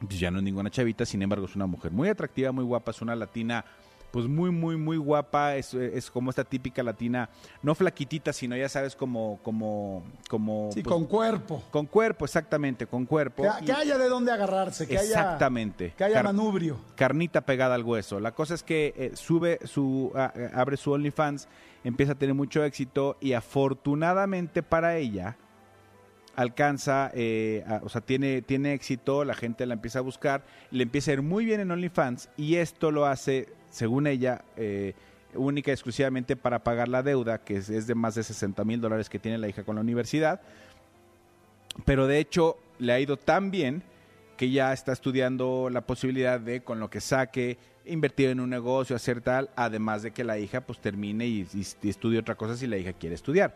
pues ya no es ninguna chavita, sin embargo es una mujer muy atractiva, muy guapa, es una latina pues muy, muy, muy guapa, es, es como esta típica latina, no flaquitita, sino ya sabes, como, como, como...
Sí,
pues,
con cuerpo.
con cuerpo, exactamente, con cuerpo.
Que,
Y-
que haya de dónde agarrarse, que haya,
Exactamente.
que haya
Car-
manubrio.
carnita pegada al hueso. La cosa es que eh, sube su, a- abre su OnlyFans, empieza a tener mucho éxito y afortunadamente para ella alcanza, eh, a- o sea, tiene, tiene éxito, la gente la empieza a buscar, le empieza a ir muy bien en OnlyFans y esto lo hace, según ella, eh, única y exclusivamente para pagar la deuda, que es, es de más de 60 mil dólares que tiene la hija con la universidad. Pero de hecho le ha ido tan bien que ya está estudiando la posibilidad de, con lo que saque, invertir en un negocio, hacer tal, además de que la hija pues termine y, y- y estudie otra cosa si la hija quiere estudiar.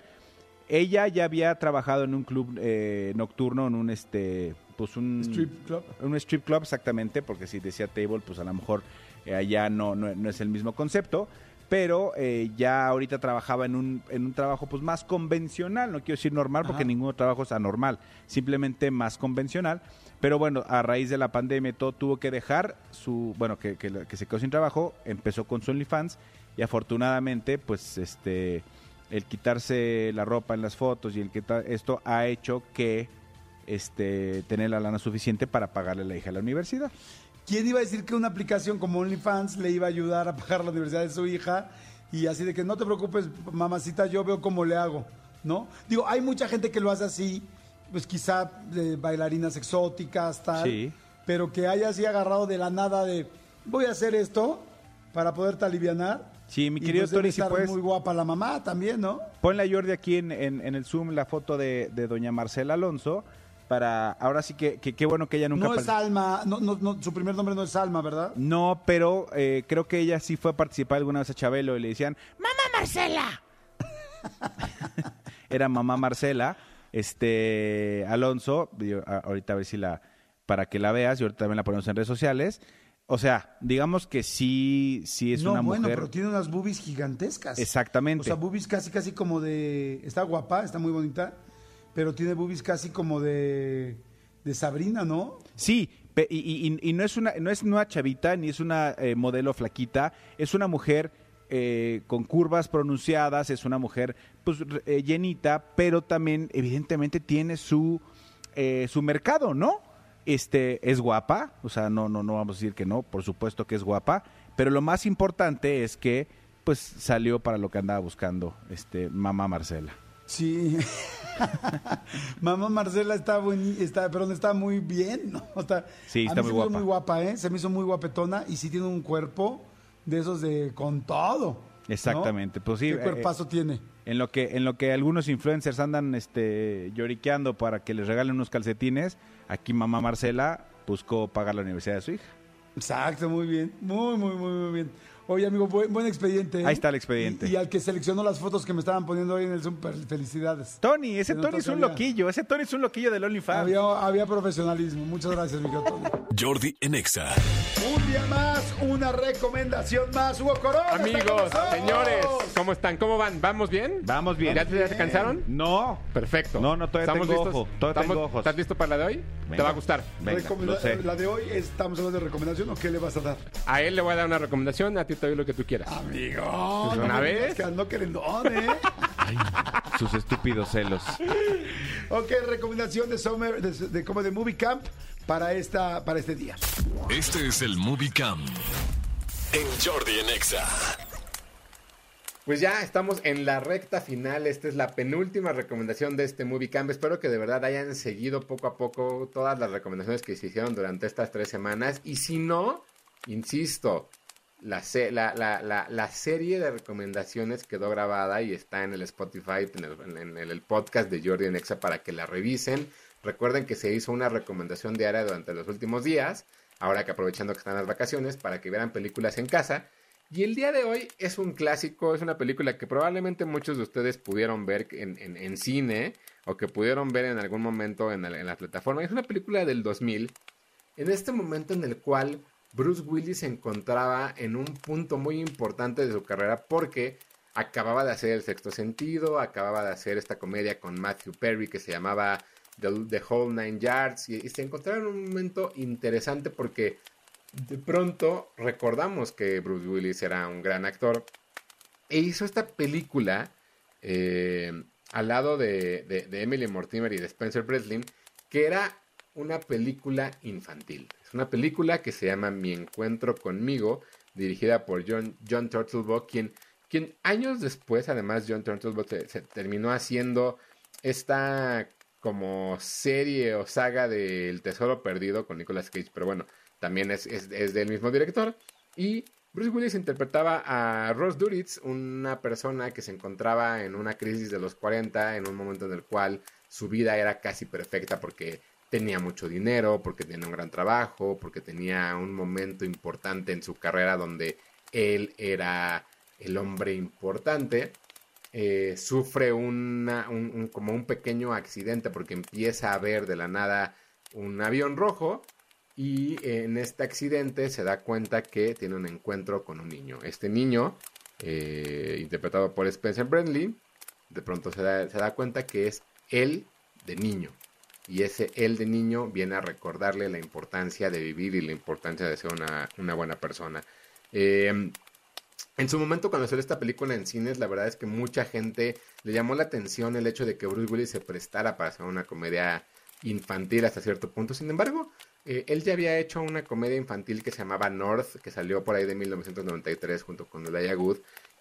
Ella ya había trabajado en un club eh, nocturno, en un este, pues un
Strip club.
un strip club exactamente, porque si decía table, pues a lo mejor allá no, no, no es el mismo concepto, pero eh, ya ahorita trabajaba en un, en un trabajo pues más convencional, no quiero decir normal porque
Ajá.
ningún trabajo es anormal, simplemente más convencional, pero bueno, a raíz de la pandemia todo tuvo que dejar su, bueno, que, que, que se quedó sin trabajo, empezó con su OnlyFans y afortunadamente pues este el quitarse la ropa en las fotos y el que esto ha hecho que este tener la lana suficiente para pagarle a la hija a la universidad.
¿Quién iba a decir que una aplicación como OnlyFans le iba a ayudar a pagar la universidad de su hija? Y así de que no te preocupes, mamacita, yo veo cómo le hago, ¿no? Digo, hay mucha gente que lo hace así, pues quizá de bailarinas exóticas, tal.
Sí.
Pero que haya así agarrado de la nada de, voy a hacer esto para poderte alivianar.
Sí, mi querido
pues,
Tony, si puedes,
muy guapa la mamá también, ¿no?
ponle a Jordi aquí en, en- en el Zoom la foto de, de doña Marcela Alonso para, ahora sí que que qué bueno que ella nunca...
No es. Alma, no, no, no, su primer nombre no es Alma, ¿verdad?
No, pero eh, creo que ella sí fue a participar alguna vez a Chabelo y le decían, ¡Mamá Marcela! Era mamá Marcela, este Alonso, yo, a- ahorita a ver si la, para que la veas, y ahorita también la ponemos en redes sociales. O sea, digamos que sí, sí es
no,
una
bueno,
mujer.
pero tiene unas boobies gigantescas.
Exactamente.
O sea, boobies casi, casi como de... Está guapa, está muy bonita, pero tiene boobies casi como de... De Sabrina, ¿no?
Sí, y, no es una no es una chavita ni es una eh, modelo flaquita, es una mujer eh, con curvas pronunciadas, es una mujer pues eh, llenita, pero también evidentemente tiene su eh, su mercado, ¿no? Este es guapa, o sea, no no no vamos a decir que no, por supuesto que es guapa, pero lo más importante es que pues salió para lo que andaba buscando este mamá Marcela.
Sí. Mamá Marcela está buen, está, perdón, está muy bien, ¿no? Está,
Sí,
a
está
mí
muy
se me hizo
guapa.
muy guapa, ¿eh? Se me hizo muy guapetona y sí tiene un cuerpo de esos de con todo. ¿no?
Exactamente, pues sí,
¿Qué
eh,
cuerpazo tiene?
En lo que en lo que algunos influencers andan este lloriqueando para que les regalen unos calcetines, aquí mamá Marcela buscó pagar la universidad de su hija.
Exacto, muy bien. Muy, muy, muy, muy bien. Oye, amigo, buen, buen expediente. ¿eh?
Ahí está el expediente.
Y, y al que seleccionó las fotos que me estaban poniendo hoy en el Super, felicidades.
Tony, ese
Se
Tony es un loquillo, ese Tony es un loquillo del OnlyFans.
Había, había profesionalismo. Muchas gracias, mi querido Tony.
Jordi en Exa.
Un día más, una recomendación más. Hugo Corona.
Amigos, señores, ¿cómo están? ¿Cómo van? ¿Vamos bien?
Vamos bien.
¿Ya te ya se cansaron?
No.
Perfecto.
No, no, todavía
¿Estamos
tengo
listos?
ojo, todavía
¿Estamos-
tengo ojos.
¿Estás listo para la de hoy? Te va a gustar.
Venga,
Recomenda-
lo sé.
La de hoy, ¿estamos hablando de recomendación o qué le vas a dar?
A él le voy a dar una recomendación, a ti te doy lo que tú quieras.
Amigo.
Pues
no
una
digas
vez.
Que ando querendón, ¿eh?
Sus estúpidos celos.
ok, recomendación de Summer, de, de como de Movie Camp para, esta, para este día.
Este es el Movie Cam en Jordi en Exa.
Pues ya estamos en la recta final. Esta es la penúltima recomendación de este Movie Camp. Espero que de verdad hayan seguido poco a poco todas las recomendaciones que se hicieron durante estas tres semanas. Y si no, insisto, la, se- la, la- la- la serie de recomendaciones quedó grabada y está en el Spotify, en el, en el- el podcast de Jordi en Exa para que la revisen. Recuerden que se hizo una recomendación diaria durante los últimos días, ahora que aprovechando que están las vacaciones, para que vieran películas en casa. Y el día de hoy es un clásico, es una película que probablemente muchos de ustedes pudieron ver en, en- en cine o que pudieron ver en algún momento en, la- en la plataforma. Es una película del 2000, en este momento en el cual Bruce Willis se encontraba en un punto muy importante de su carrera porque acababa de hacer El Sexto Sentido, acababa de hacer esta comedia con Matthew Perry que se llamaba The, The Whole Nine Yards y, y se encontraba en un momento interesante porque de pronto recordamos que Bruce Willis era un gran actor e hizo esta película eh, al lado de, de- de Emily Mortimer y de Spencer Breslin, que era una película infantil. Es una película que se llama Mi Encuentro conmigo, dirigida por John, John quien, años después, además, John Turtlebock se, se terminó haciendo esta como serie o saga del Tesoro Perdido con Nicolas Cage, pero bueno, también es, es, es del mismo director. Y Bruce Willis interpretaba a Ross Duritz, una persona que se encontraba en una crisis de los 40, en un momento en el cual su vida era casi perfecta porque tenía mucho dinero, porque tenía un gran trabajo, porque tenía un momento importante en su carrera donde él era el hombre importante. Eh, sufre un- como un pequeño accidente porque empieza a ver de la nada un avión rojo y en este accidente se da cuenta que tiene un encuentro con un niño. Este niño, eh, interpretado por Spencer Bradley, de pronto se da, se da cuenta que es él de niño. Y ese él de niño viene a recordarle la importancia de vivir y la importancia de ser una, una buena persona. Eh, en su momento cuando salió esta película en cines, la verdad es que mucha gente le llamó la atención el hecho de que Bruce Willis se prestara para hacer una comedia infantil hasta cierto punto. Sin embargo, eh, él ya había hecho una comedia infantil que se llamaba North, que salió por ahí de 1993 junto con Elijah Wood.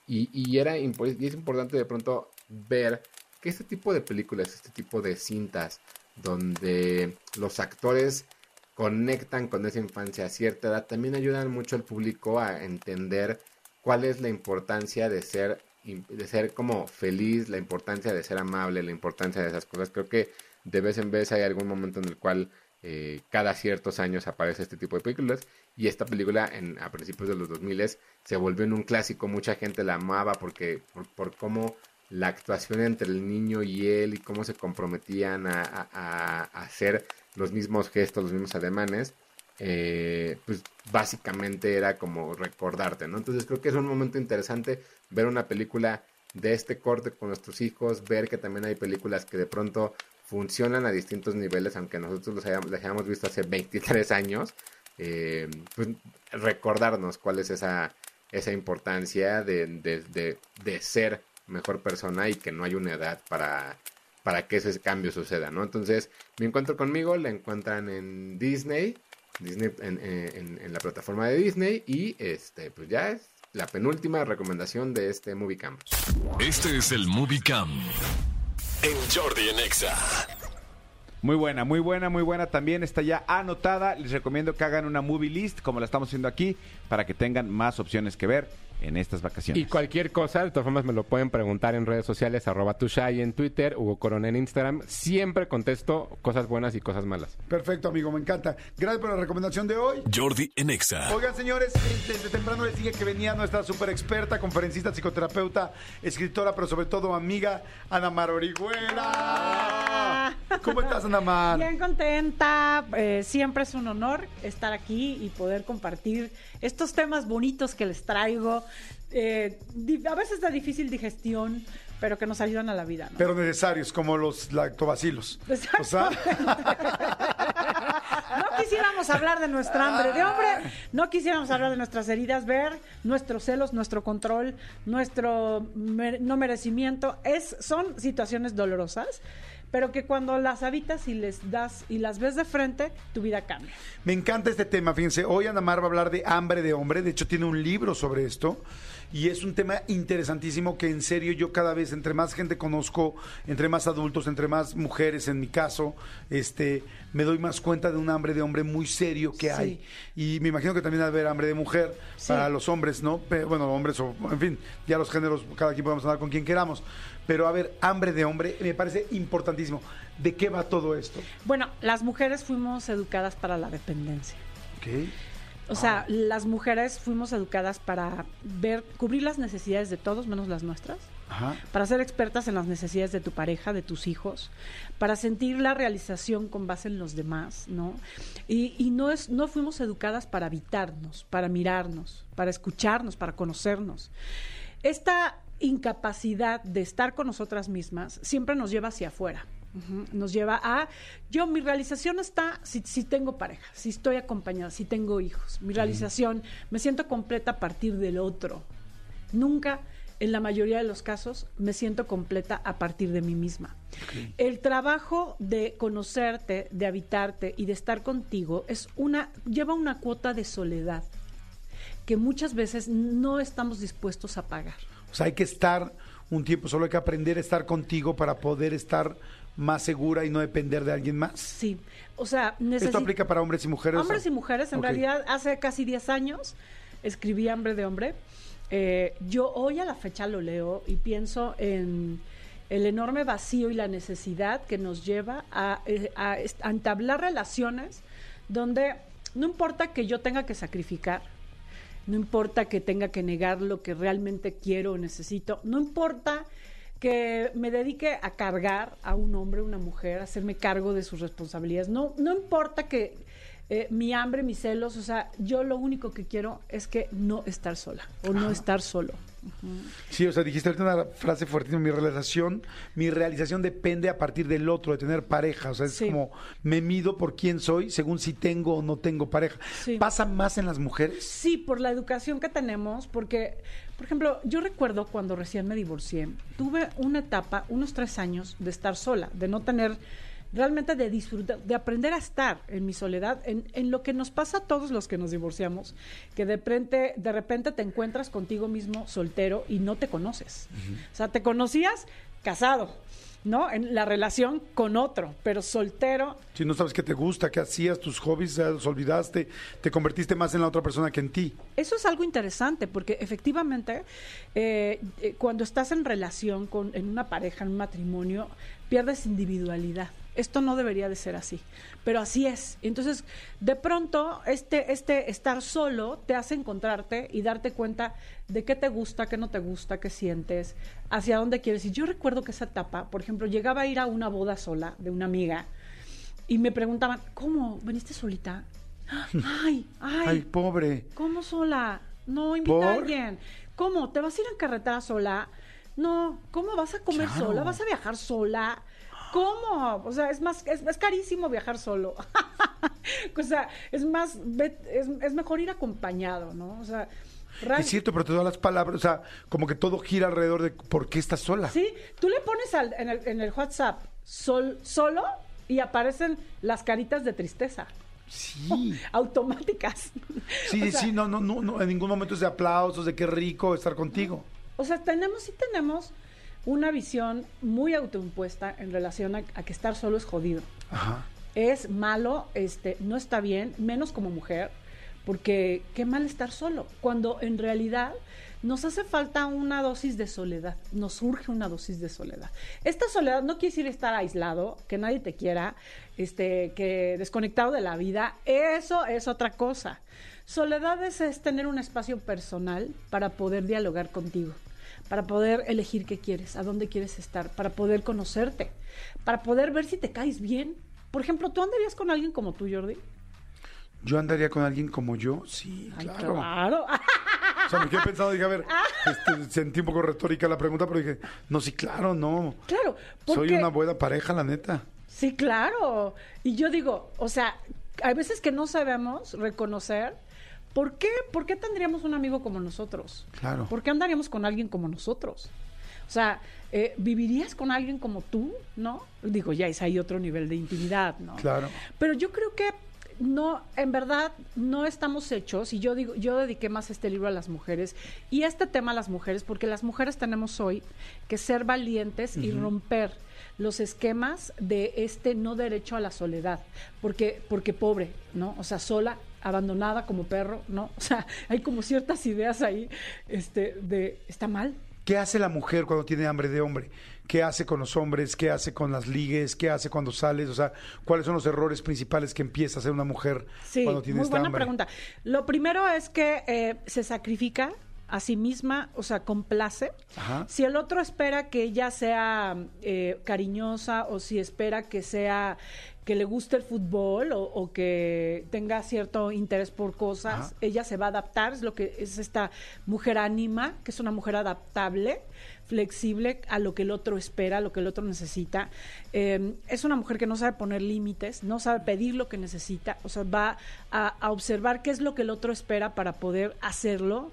Y, y era y es importante de pronto ver que este tipo de películas, este tipo de cintas, donde los actores conectan con esa infancia a cierta edad, también ayudan mucho al público a entender cuál es la importancia de ser de ser como feliz, la importancia de ser amable, la importancia de esas cosas. Creo que de vez en vez hay algún momento en el cual eh, cada ciertos años aparece este tipo de películas y esta película en, a principios de los 2000 se volvió en un clásico, mucha gente la amaba porque por, por cómo la actuación entre el niño y él y cómo se comprometían a, a- hacer los mismos gestos, los mismos ademanes, eh, pues básicamente era como recordarte, ¿no? Entonces creo que es un momento interesante ver una película de este corte con nuestros hijos, ver que también hay películas que de pronto funcionan a distintos niveles, aunque nosotros los hayamos, las hayamos visto hace 23 años, eh, pues recordarnos cuál es esa, esa importancia de, de- de- ser mejor persona y que no hay una edad para, para que ese cambio suceda, ¿no? Entonces, mi encuentro conmigo la encuentran en Disney, Disney en, en- en la plataforma de Disney y este, pues ya es la penúltima recomendación de este Movie Camp.
Este es el Movie Cam en Jordi en Exa.
Muy buena, muy buena, muy buena. También está ya anotada. Les recomiendo que hagan una movie list, como la estamos haciendo aquí, para que tengan más opciones que ver en estas vacaciones.
Y cualquier cosa, de todas formas me lo pueden preguntar en redes sociales, arroba tushai en Twitter, Hugo Corona en Instagram. Siempre contesto cosas buenas y cosas malas.
Perfecto, amigo, me encanta. Gracias por la recomendación de hoy.
Jordi en Exa.
Oigan, señores, eh, desde temprano les dije que venía nuestra super experta, conferencista, psicoterapeuta, escritora, pero sobre todo amiga, Ana Mar Orihuela. ¿Cómo estás, Ana Mar?
Bien contenta, eh, siempre es un honor estar aquí y poder compartir estos temas bonitos que les traigo, eh, a veces de difícil digestión, pero que nos ayudan a la vida. ¿no?
Pero necesarios, como los lactobacilos. O sea,
No quisiéramos hablar de nuestra hambre de hombre, no quisiéramos hablar de nuestras heridas, ver nuestros celos, nuestro control, nuestro mer- no merecimiento. Es, son situaciones dolorosas, pero que cuando las habitas y les das y las ves de frente, tu vida cambia.
me encanta este tema. Fíjense, hoy Ana Mar va a hablar de hambre de hombre. De hecho, tiene un libro sobre esto. Y es un tema interesantísimo que en serio yo cada vez, entre más gente conozco, entre más adultos, entre más mujeres en mi caso, este, me doy más cuenta de un hambre de hombre muy serio que
Sí.
hay. Y me imagino que también ha de haber hambre de mujer
Sí.
para los hombres, ¿no? Bueno, hombres o, en fin, ya los géneros, cada quien podemos hablar con quien queramos. Pero a ver, hambre de hombre me parece importantísimo. ¿De qué va todo esto?
Bueno, las mujeres fuimos educadas para la dependencia.
¿Ok?
O sea, las mujeres fuimos educadas para ver, cubrir las necesidades de todos menos las nuestras.
Ajá.
para ser expertas en las necesidades de tu pareja, de tus hijos, para sentir la realización con base en los demás, ¿no? Y, y no es, no fuimos educadas para habitarnos, para mirarnos, para escucharnos, para conocernos. Esta incapacidad de estar con nosotras mismas siempre nos lleva hacia afuera. Nos lleva a, yo mi realización está si, si tengo pareja, si estoy acompañada, si tengo hijos. Mi realización, me siento completa a partir del otro. Nunca, en la mayoría de los casos, me siento completa a partir de mí misma. El trabajo de conocerte, de habitarte y de estar contigo es una, lleva una cuota de soledad que muchas veces no estamos dispuestos a pagar.
O sea, hay que estar un tiempo, solo hay que aprender a estar contigo para poder estar más segura y no depender de alguien más.
Sí, o sea,
Esto
necesito...
aplica para hombres y mujeres.
Hombres y mujeres, en realidad, hace casi 10 años escribí Hambre de Hombre. Eh, yo hoy a la fecha lo leo y pienso en el enorme vacío y la necesidad que nos lleva a, eh, a est- a entablar relaciones donde no importa que yo tenga que sacrificar, no importa que tenga que negar lo que realmente quiero o necesito, no importa que me dedique a cargar a un hombre, una mujer, a hacerme cargo de sus responsabilidades. No, no importa que eh, mi hambre, mis celos, o sea, yo lo único que quiero es que no estar sola o no estar solo.
Sí, o sea, dijiste ahorita una frase fuertísima, mi realización, mi realización depende a partir del otro, de tener pareja, o sea, es
Sí.
como me mido por quién soy según si tengo o no tengo pareja.
Sí.
¿Pasa más en las mujeres?
Sí, por la educación que tenemos, porque, por ejemplo, yo recuerdo cuando recién me divorcié, tuve una etapa, unos tres años, de estar sola, de no tener realmente de disfrutar, de aprender a estar en mi soledad, en, en lo que nos pasa a todos los que nos divorciamos, que de repente, de repente te encuentras contigo mismo soltero y no te conoces. O sea, te conocías casado, ¿no? En la relación con otro, pero soltero
Si no sabes qué te gusta, qué hacías, tus hobbies, los olvidaste, te convertiste más en la otra persona que en ti.
Eso es algo interesante porque efectivamente eh, eh, cuando estás en relación con en una pareja, en un matrimonio, pierdes individualidad. Esto no debería de ser así, pero así es. Entonces, de pronto, este, este estar solo te hace encontrarte y darte cuenta de qué te gusta, qué no te gusta, qué sientes, hacia dónde quieres. Y yo recuerdo que esa etapa, por ejemplo, llegaba a ir a una boda sola de una amiga y me preguntaban, ¿cómo? ¿Veniste solita? Ay, ay,
Ay, pobre.
¿Cómo sola? No, invita
¿Por?
a alguien. ¿Cómo? ¿Te vas a ir en carretera sola? No, ¿cómo vas a comer
Claro.
sola? ¿Vas a viajar sola? ¿Cómo? O sea, es más, es, es carísimo viajar solo. o sea, es más, es, es mejor ir acompañado, ¿no? O sea,
Es cierto, pero todas las palabras, o sea, como que todo gira alrededor de por qué estás sola.
Sí, tú le pones al- en, el, en el WhatsApp sol, solo y aparecen las caritas de tristeza.
Sí.
Automáticas.
Sí,
O sea,
sí, no, no, no, no, en ningún momento es de aplausos, de qué rico estar contigo.
O sea, tenemos, sí tenemos una visión muy autoimpuesta en relación a, a que estar solo es jodido.
Ajá.
Es malo, este, no está bien, menos como mujer, porque qué mal estar solo, cuando en realidad nos hace falta una dosis de soledad, nos surge una dosis de soledad. Esta soledad no quiere decir estar aislado, que nadie te quiera, este, que desconectado de la vida, eso es otra cosa. Soledad es, es tener un espacio personal para poder dialogar contigo, para poder elegir qué quieres, a dónde quieres estar, para poder conocerte, para poder ver si te caes bien. Por ejemplo, ¿tú andarías con alguien como tú, Jordi?
Yo andaría con alguien como yo, sí,
Ay,
claro.
claro.
O sea, me quedé pensando, dije, a ver, este, sentí un poco retórica la pregunta, pero dije, no, sí, claro, no.
claro.
Soy
porque-
una buena pareja, la neta.
Sí, claro. Y yo digo, o sea, hay veces que no sabemos reconocer por qué, por qué tendríamos un amigo como nosotros.
Claro.
¿Por qué andaríamos con alguien como nosotros? O sea, eh, ¿vivirías con alguien como tú? ¿No? Digo, ya es ahí otro nivel de intimidad, ¿no?
Claro.
Pero yo creo que no, en verdad, no estamos hechos, y yo digo, yo dediqué más este libro a las mujeres y este tema a las mujeres, porque las mujeres tenemos hoy que ser valientes y romper los esquemas de este no derecho a la soledad, porque, porque pobre, ¿no? O sea, sola, abandonada como perro, ¿no? O sea, hay como ciertas ideas ahí, este, de, está mal,
¿Qué hace la mujer cuando tiene hambre de hombre? ¿Qué hace con los hombres? ¿Qué hace con las ligues? ¿Qué hace cuando sales? O sea, ¿cuáles son los errores principales que empieza a hacer una mujer
Sí,
cuando tiene
muy
esta
buena
hambre?
pregunta. Lo primero es que eh, se sacrifica a sí misma, o sea, complace.
Ajá.
Si el otro espera que ella sea eh, cariñosa o si espera que sea que le guste el fútbol o, o que tenga cierto interés por cosas,
Ajá.
ella se va a adaptar, es lo que es esta mujer ánima, que es una mujer adaptable, flexible a lo que el otro espera, a lo que el otro necesita. Eh, es una mujer que no sabe poner límites, no sabe pedir lo que necesita, o sea, va a, a observar qué es lo que el otro espera para poder hacerlo.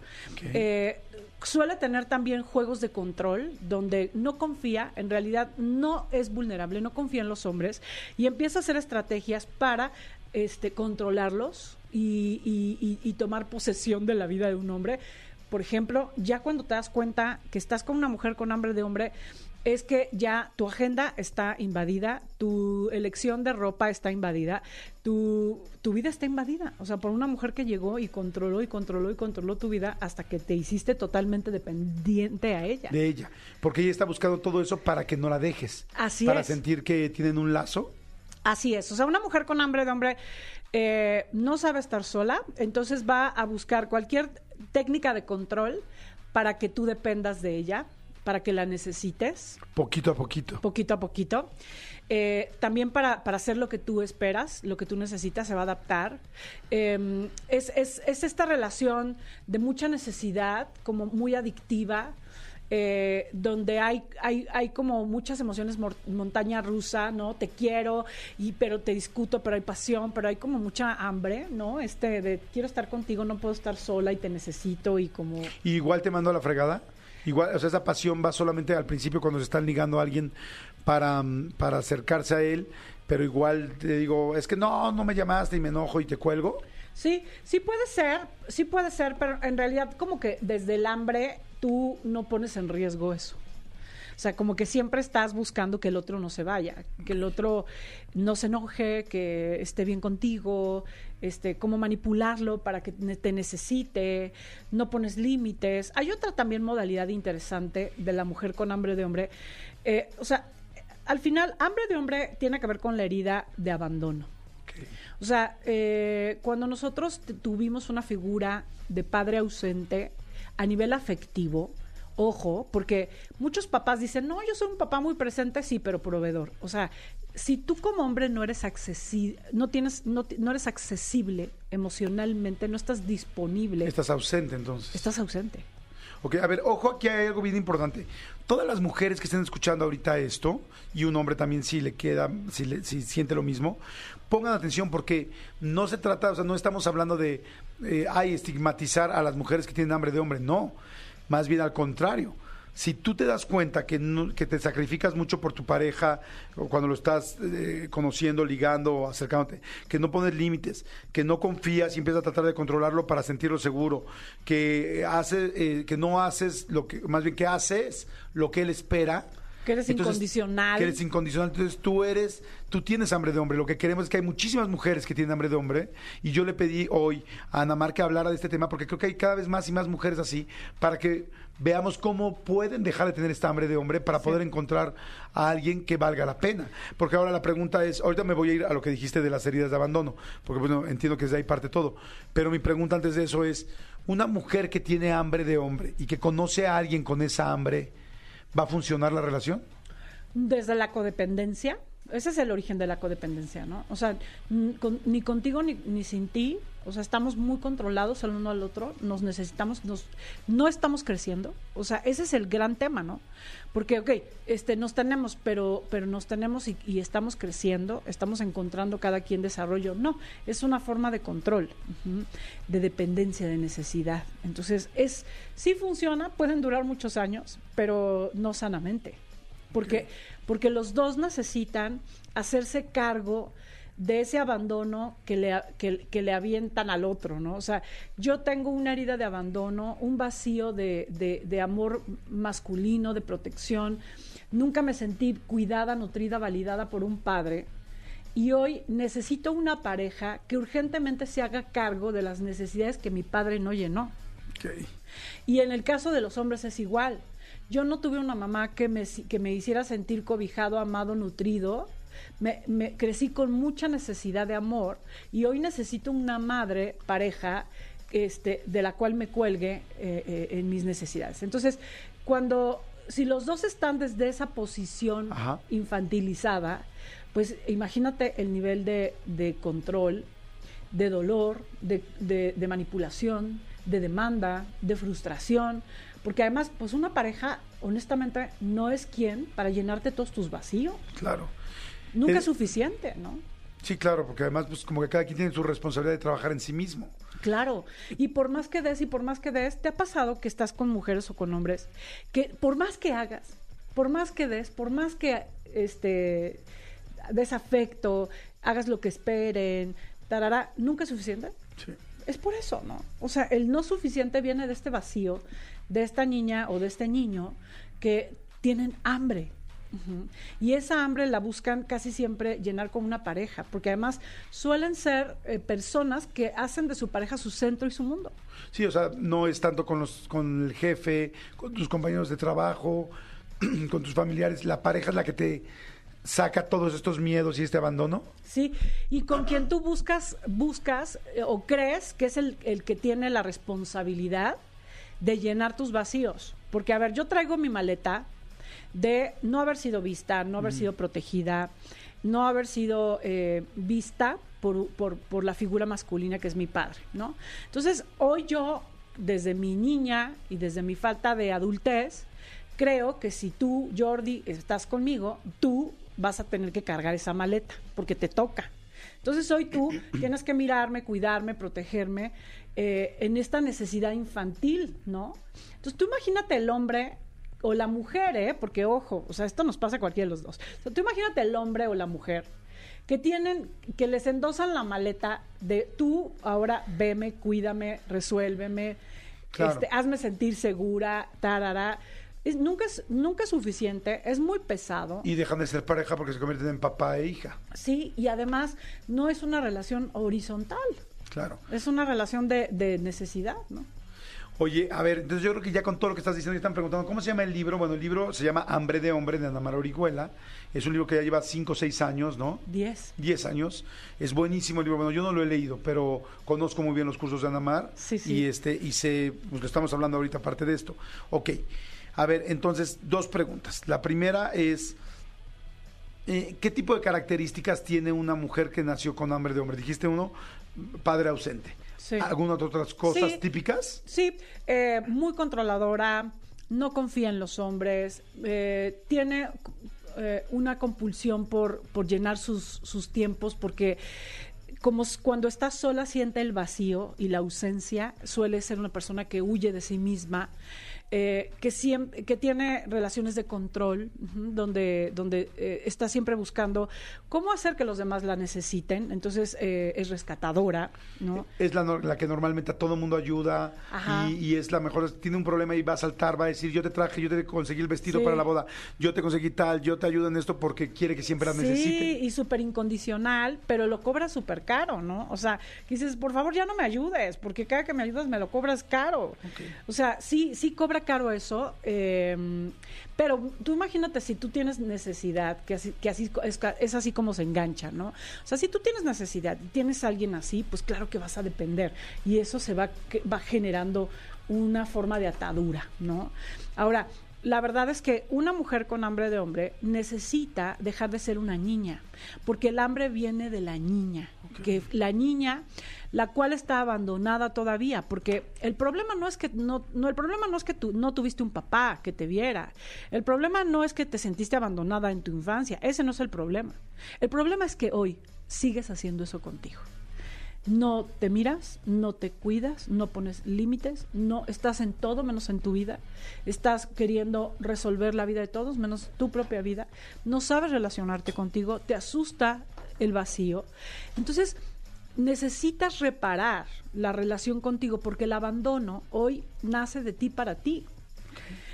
Eh, suele tener también juegos de control donde no confía, en realidad no es vulnerable, no confía en los hombres y empieza a hacer estrategias para este, controlarlos y, y- y- y tomar posesión de la vida de un hombre. Por ejemplo, ya cuando te das cuenta que estás con una mujer con hambre de hombre, es que ya tu agenda está invadida, tu elección de ropa está invadida, tu, tu vida está invadida. O sea, por una mujer que llegó y controló y controló y controló tu vida hasta que te hiciste totalmente dependiente a ella.
De ella. Porque ella está buscando todo eso para que no la dejes.
Así
para
es.
sentir que tienen un lazo.
Así es, o sea, una mujer con hambre de hombre eh, no sabe estar sola, entonces va a buscar cualquier técnica de control para que tú dependas de ella, para que la necesites
Poquito a poquito.
poquito a poquito. Eh, también para, para hacer lo que tú esperas, lo que tú necesitas, se va a adaptar. Eh, es, es- es esta relación de mucha necesidad, como muy adictiva, eh, donde hay, hay, hay como muchas emociones montaña rusa, ¿no? Te quiero, y, pero te discuto, pero hay pasión, pero hay como mucha hambre, ¿no? Este de quiero estar contigo, no puedo estar sola y te necesito y como...
Igual te mando a la fregada. Igual, o sea, esa pasión va solamente al principio cuando se están ligando a alguien para, mm, para acercarse a él, pero igual te digo, es que no, no me llamaste y me enojo y te cuelgo.
Sí, sí puede ser, sí puede ser, pero en realidad como que desde el hambre tú no pones en riesgo eso. O sea, como que siempre estás buscando que el otro no se vaya, que el otro no se enoje, que esté bien contigo, este, cómo manipularlo para que te necesite, no pones límites. Hay otra también modalidad interesante de la mujer con hambre de hombre. Eh, o sea, al final, hambre de hombre tiene que ver con la herida de abandono. O sea, eh, cuando nosotros tuvimos una figura de padre ausente a nivel afectivo, ojo, porque muchos papás dicen, no, yo soy un papá muy presente, sí, pero proveedor. O sea, si tú como hombre no eres accesible, no tienes, no, no eres accesible emocionalmente, no estás disponible,
Estás ausente entonces.
estás ausente.
Ok, a ver, ojo, aquí hay algo bien importante. Todas las mujeres que estén escuchando ahorita esto, y un hombre también si le queda, si, le- si siente lo mismo, pongan atención porque no se trata, o sea, no estamos hablando de, eh, estigmatizar a las mujeres que tienen hambre de hombre, no. Más bien al contrario. Si tú te das cuenta que, no- que te sacrificas mucho por tu pareja, o cuando lo estás eh, conociendo, ligando o acercándote, que no pones límites, que no confías y empiezas a tratar de controlarlo para sentirlo seguro, que, hace, eh, que no haces lo que, más bien que haces lo que él espera.
Que eres incondicional.
Que eres incondicional. Entonces tú eres, tú tienes hambre de hombre. Lo que queremos es que hay muchísimas mujeres que tienen hambre de hombre. Y yo le pedí hoy a Ana Mar que hablara de este tema porque creo que hay cada vez más y más mujeres así para que veamos cómo pueden dejar de tener esta hambre de hombre para poder encontrar a alguien que valga la pena. Porque ahora la pregunta es, ahorita me voy a ir a lo que dijiste de las heridas de abandono, porque bueno, entiendo que desde ahí parte todo. Pero mi pregunta antes de eso es, una mujer que tiene hambre de hombre y que conoce a alguien con esa hambre, ¿va a funcionar la relación?
desde la codependencia. Ese es el origen de la codependencia, ¿no? O sea, ni contigo ni, ni sin ti, o sea, estamos muy controlados el uno al otro, nos necesitamos, nos, no estamos creciendo, o sea, ese es el gran tema, ¿no? Porque, ok, este, nos tenemos, pero, pero nos tenemos y, y estamos creciendo, estamos encontrando cada quien desarrollo, no, es una forma de control, de dependencia, de necesidad. Entonces, es, sí funciona, pueden durar muchos años, pero no sanamente porque, porque los dos necesitan hacerse cargo de ese abandono que le, que, que le avientan al otro, ¿no? O sea, yo tengo una herida de abandono, un vacío de, de, de amor masculino, de protección. Nunca me sentí cuidada, nutrida, validada por un padre. Y hoy necesito una pareja que urgentemente se haga cargo de las necesidades que mi padre no llenó. Y en el caso de los hombres es igual. Yo no tuve una mamá que me, que me hiciera sentir cobijado, amado, nutrido. Me, me crecí con mucha necesidad de amor y hoy necesito una madre, pareja, este, de la cual me cuelgue eh, eh, en mis necesidades. Entonces, cuando, si los dos están desde esa posición
Ajá.
infantilizada, pues imagínate el nivel de, de control, de dolor, de, de- de manipulación, de demanda, de frustración, porque además, pues una pareja, honestamente, no es quien para llenarte todos tus vacíos.
Claro.
Nunca
Eh,
es suficiente, ¿no?
Sí, claro, porque además, pues como que cada quien tiene su responsabilidad de trabajar en sí mismo.
Claro, y por más que des y por más que des, ¿te ha pasado que estás con mujeres o con hombres que por más que hagas, por más que des, por más que este des afecto, hagas lo que esperen, tarara, nunca es suficiente?
Sí.
Es por eso, ¿no? O sea, el no suficiente viene de este vacío, de esta niña o de este niño que tienen hambre. Y esa hambre la buscan casi siempre llenar con una pareja, porque además suelen ser eh, personas que hacen de su pareja su centro y su mundo.
Sí, o sea, no es tanto con los con el jefe, con tus compañeros de trabajo, con tus familiares, la pareja es la que te saca todos estos miedos y este abandono.
Sí, y con quien tú buscas, buscas eh, o crees que es el, el que tiene la responsabilidad de llenar tus vacíos. Porque, a ver, yo traigo mi maleta de no haber sido vista, no haber sido protegida, no haber sido eh, vista por, por, por la figura masculina que es mi padre, ¿no? Entonces, hoy yo, desde mi niña y desde mi falta de adultez, creo que si tú, Jordi, estás conmigo, tú vas a tener que cargar esa maleta, porque te toca. Entonces hoy tú tienes que mirarme, cuidarme, protegerme eh, en esta necesidad infantil, ¿no? Entonces tú imagínate el hombre o la mujer, ¿eh? Porque ojo, o sea, esto nos pasa a cualquiera de los dos. O sea, tú imagínate el hombre o la mujer que tienen, que les endosan la maleta de tú ahora veme, cuídame, resuélveme,
Claro.
este, hazme sentir segura, tarara. Es, nunca, es, nunca es suficiente, es muy pesado.
Y dejan de ser pareja porque se convierten en papá e hija.
Sí, y además no es una relación horizontal,
Claro.
es una relación de, de necesidad, ¿no?
Oye, a ver, entonces yo creo que ya con todo lo que estás diciendo, están preguntando, ¿cómo se llama el libro? Bueno, el libro se llama Hambre de Hombre, de Ana María Orihuela. Es un libro que ya lleva 5 o 6 años, ¿no?
Diez.
10 años. Es buenísimo el libro. Bueno, yo no lo he leído, pero conozco muy bien los cursos de Anamar.
Sí, sí.
Y, este, y sé, pues lo estamos hablando ahorita aparte de esto. Ok. A ver, entonces, dos preguntas. La primera es, eh, ¿qué tipo de características tiene una mujer que nació con hambre de hombre? Dijiste uno, padre ausente.
Sí.
¿Algunas otras cosas
Sí.
típicas?
Sí, eh, muy controladora, no confía en los hombres, eh, tiene eh, una compulsión por, por llenar sus, sus tiempos porque como cuando está sola siente el vacío y la ausencia, suele ser una persona que huye de sí misma, eh, que, siempre, que tiene relaciones de control, donde, donde eh, está siempre buscando cómo hacer que los demás la necesiten, entonces eh, es rescatadora, ¿no?
Es la, la que normalmente a todo mundo ayuda y, y es la mejor. Tiene un problema y va a saltar, va a decir: Yo te traje, yo te conseguí el vestido
Sí.
para la boda, yo te conseguí tal, yo te ayudo en esto porque quiere que siempre la
Sí,
necesite.
y súper incondicional, pero lo cobra súper caro, ¿no? O sea, dices, por favor, ya no me ayudes, porque cada que me ayudas me lo cobras caro. O sea, sí, sí cobra caro eso, eh, pero tú imagínate si tú tienes necesidad, que así, que así es, es así como se engancha, ¿no? O sea, si tú tienes necesidad y tienes a alguien así, pues claro que vas a depender y eso se va, va generando una forma de atadura, ¿no? Ahora, la verdad es que una mujer con hambre de hombre necesita dejar de ser una niña, porque el hambre viene de la niña, que la niña, la cual está abandonada todavía, porque el problema no es que no, no el problema no es que tú no tuviste un papá que te viera, el problema no es que te sentiste abandonada en tu infancia, ese no es el problema, el problema es que hoy sigues haciendo eso contigo. No te miras, no te cuidas, no pones límites, no estás en todo menos en tu vida, estás queriendo resolver la vida de todos menos tu propia vida, no sabes relacionarte contigo, te asusta el vacío. Entonces, necesitas reparar la relación contigo porque el abandono hoy nace de ti para ti.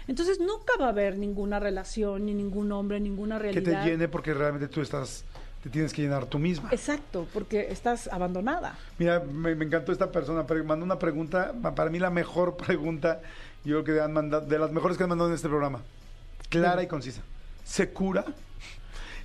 Entonces nunca va a haber ninguna relación, ni ningún hombre, ninguna
Que
realidad.
te llene porque realmente tú estás, te tienes que llenar tú misma.
Exacto, porque estás abandonada.
Mira, me, me encantó esta persona, pero mandó una pregunta, para mí la mejor pregunta, yo creo que han mandado, de las mejores que han mandado en este programa. Clara y concisa. ¿Se cura?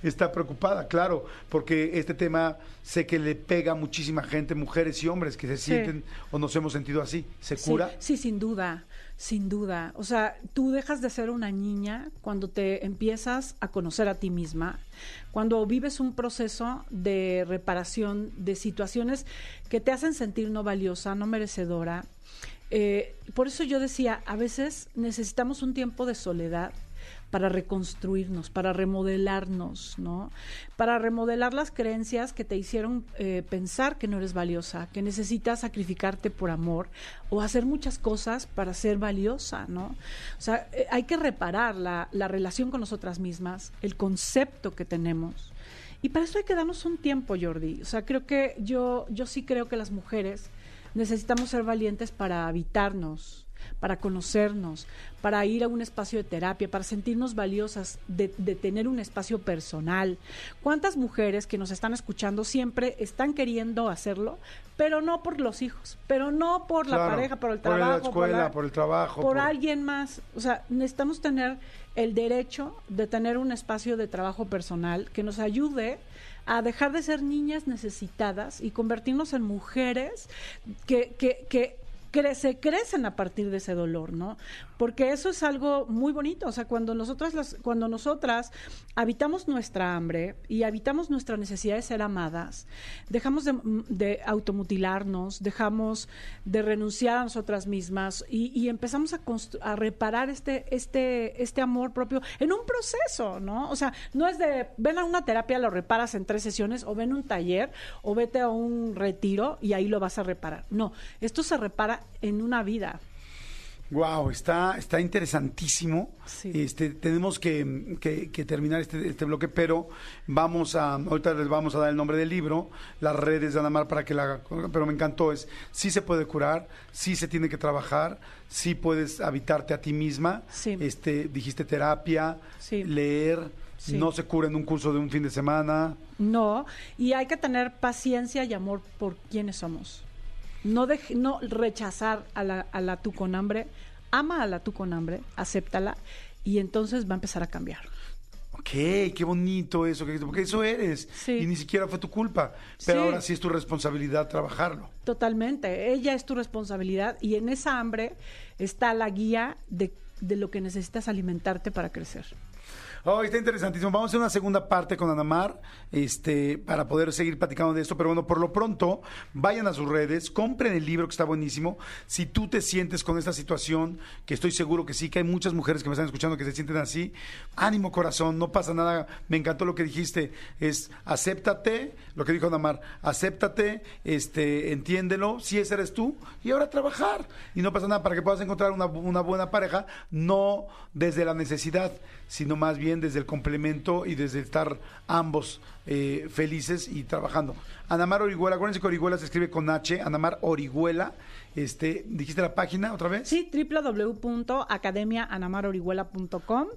Está preocupada, claro, porque este tema sé que le pega a muchísima gente, mujeres y hombres que se
Sí.
sienten o nos hemos sentido así. ¿Se
Sí,
cura?
Sí, sin duda, sin duda. O sea, tú dejas de ser una niña cuando te empiezas a conocer a ti misma, cuando vives un proceso de reparación de situaciones que te hacen sentir no valiosa, no merecedora. Eh, por eso yo decía, a veces necesitamos un tiempo de soledad para reconstruirnos, para remodelarnos, ¿no? Para remodelar las creencias que te hicieron eh, pensar que no eres valiosa, que necesitas sacrificarte por amor o hacer muchas cosas para ser valiosa, ¿no? O sea, eh, hay que reparar la, la relación con nosotras mismas, el concepto que tenemos. Y para eso hay que darnos un tiempo, Jordi. O sea, creo que yo, yo sí creo que las mujeres necesitamos ser valientes para habitarnos, para conocernos, para ir a un espacio de terapia, para sentirnos valiosas, de, de tener un espacio personal. ¿Cuántas mujeres que nos están escuchando siempre están queriendo hacerlo, pero no por los hijos, pero no por la pareja, por el
por la
trabajo,
escuela,
la-
por el trabajo,
por
por-
alguien más? O sea, necesitamos tener el derecho de tener un espacio de trabajo personal que nos ayude a dejar de ser niñas necesitadas y convertirnos en mujeres que, que, que cre- se crecen a partir de ese dolor, ¿no? Porque eso es algo muy bonito, o sea, cuando nosotras las, cuando nosotras habitamos nuestra hambre y habitamos nuestra necesidad de ser amadas, dejamos de, automutilarnos, dejamos de renunciar a nosotras mismas y, empezamos a, a reparar este, este, este amor propio en un proceso, ¿no? O sea, no es de ven a una terapia, lo reparas en tres sesiones, o ven un taller, o vete a un retiro y ahí lo vas a reparar. No, esto se repara en una vida.
Wow, está, está interesantísimo.
Sí.
Este, tenemos que, que- que terminar este, este bloque, pero vamos a, ahorita les vamos a dar el nombre del libro, las redes de Anamar para que la haga, pero me encantó, es, sí se puede curar, sí se tiene que trabajar, sí puedes habitarte a ti misma,
Sí.
este, dijiste terapia,
Sí.
leer,
Sí.
no se cura en un curso de un fin de semana.
No, y hay que tener paciencia y amor por quienes somos. No, dej- no rechazar a la, a la tú con hambre, ama a la tú con hambre, acéptala y entonces va a empezar a cambiar.
Ok, qué bonito eso, que- porque eso eres.
Sí.
Y ni siquiera fue tu culpa. Pero
Sí.
ahora sí es tu responsabilidad trabajarlo.
Totalmente, ella es tu responsabilidad y en esa hambre está la guía de de lo que necesitas alimentarte para crecer.
Oh, está interesantísimo. Vamos a una segunda parte con Anamar este, para poder seguir platicando de esto. Pero bueno, por lo pronto, vayan a sus redes, compren el libro que está buenísimo. Si tú te sientes con esta situación, que estoy seguro que sí, que hay muchas mujeres que me están escuchando que se sienten así, ánimo corazón, no pasa nada. Me encantó lo que dijiste. Es acéptate, lo que dijo Anamar, acéptate, este, entiéndelo, si ese eres tú, y ahora trabajar. Y no pasa nada para que puedas encontrar una, una buena pareja, no desde la necesidad, sino más bien desde el complemento y desde estar ambos eh, felices y trabajando. Anamar Orihuela, acuérdense que Orihuela se escribe con H, Anamar Orihuela. Este, ¿Dijiste la página otra vez?
Sí, www.academiaanamarorihuela.com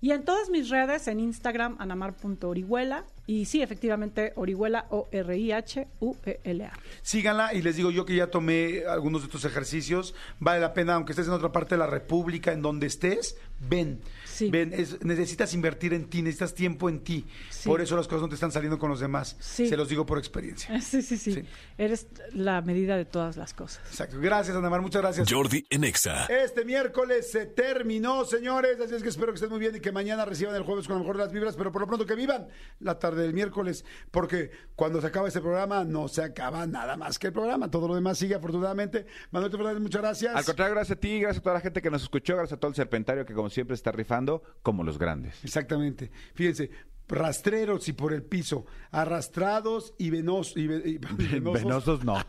y en todas mis redes, en Instagram, anamar.orihuela y sí, efectivamente, Orihuela, O-R-I-H-U-E-L-A.
Síganla y les digo yo que ya tomé algunos de estos ejercicios. Vale la pena, aunque estés en otra parte de la República, en donde estés, ven.
Sí.
Ven, es- necesitas invertir en ti, necesitas tiempo en ti.
Sí.
Por eso las cosas no te están saliendo con los demás.
Sí.
Se los digo por experiencia.
Sí, sí, sí,
Sí.
Eres la medida de todas las cosas.
Exacto. Gracias, Anamar, muchas gracias.
Jordi en Exa.
Este miércoles se terminó, señores. Así es que espero que estén muy bien y que mañana reciban el jueves con lo mejor de las vibras, pero por lo pronto que vivan la tarde del miércoles, porque cuando se acaba este programa no se acaba nada más que el programa. Todo lo demás sigue afortunadamente. Manuel Fernández, muchas gracias.
Al contrario, gracias a ti, gracias a toda la gente que nos escuchó, gracias a todo el serpentario que como siempre está rifando, como los grandes.
Exactamente. Fíjense, rastreros y por el piso, arrastrados y venosos. Y, ve- y- venosos.
Venosos no.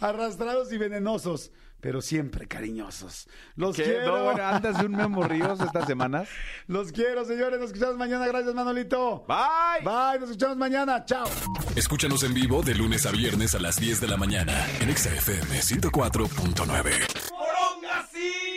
arrastrados y venenosos, pero siempre cariñosos. Los
¿Qué?
quiero.
No, bueno, andas de un memo ríos estas semanas.
Los quiero, señores. Nos escuchamos mañana. Gracias, Manolito.
Bye.
Bye. Nos escuchamos mañana. Chao.
Escúchanos en vivo de lunes a viernes a las 10 de la mañana en Exa FM 104.9.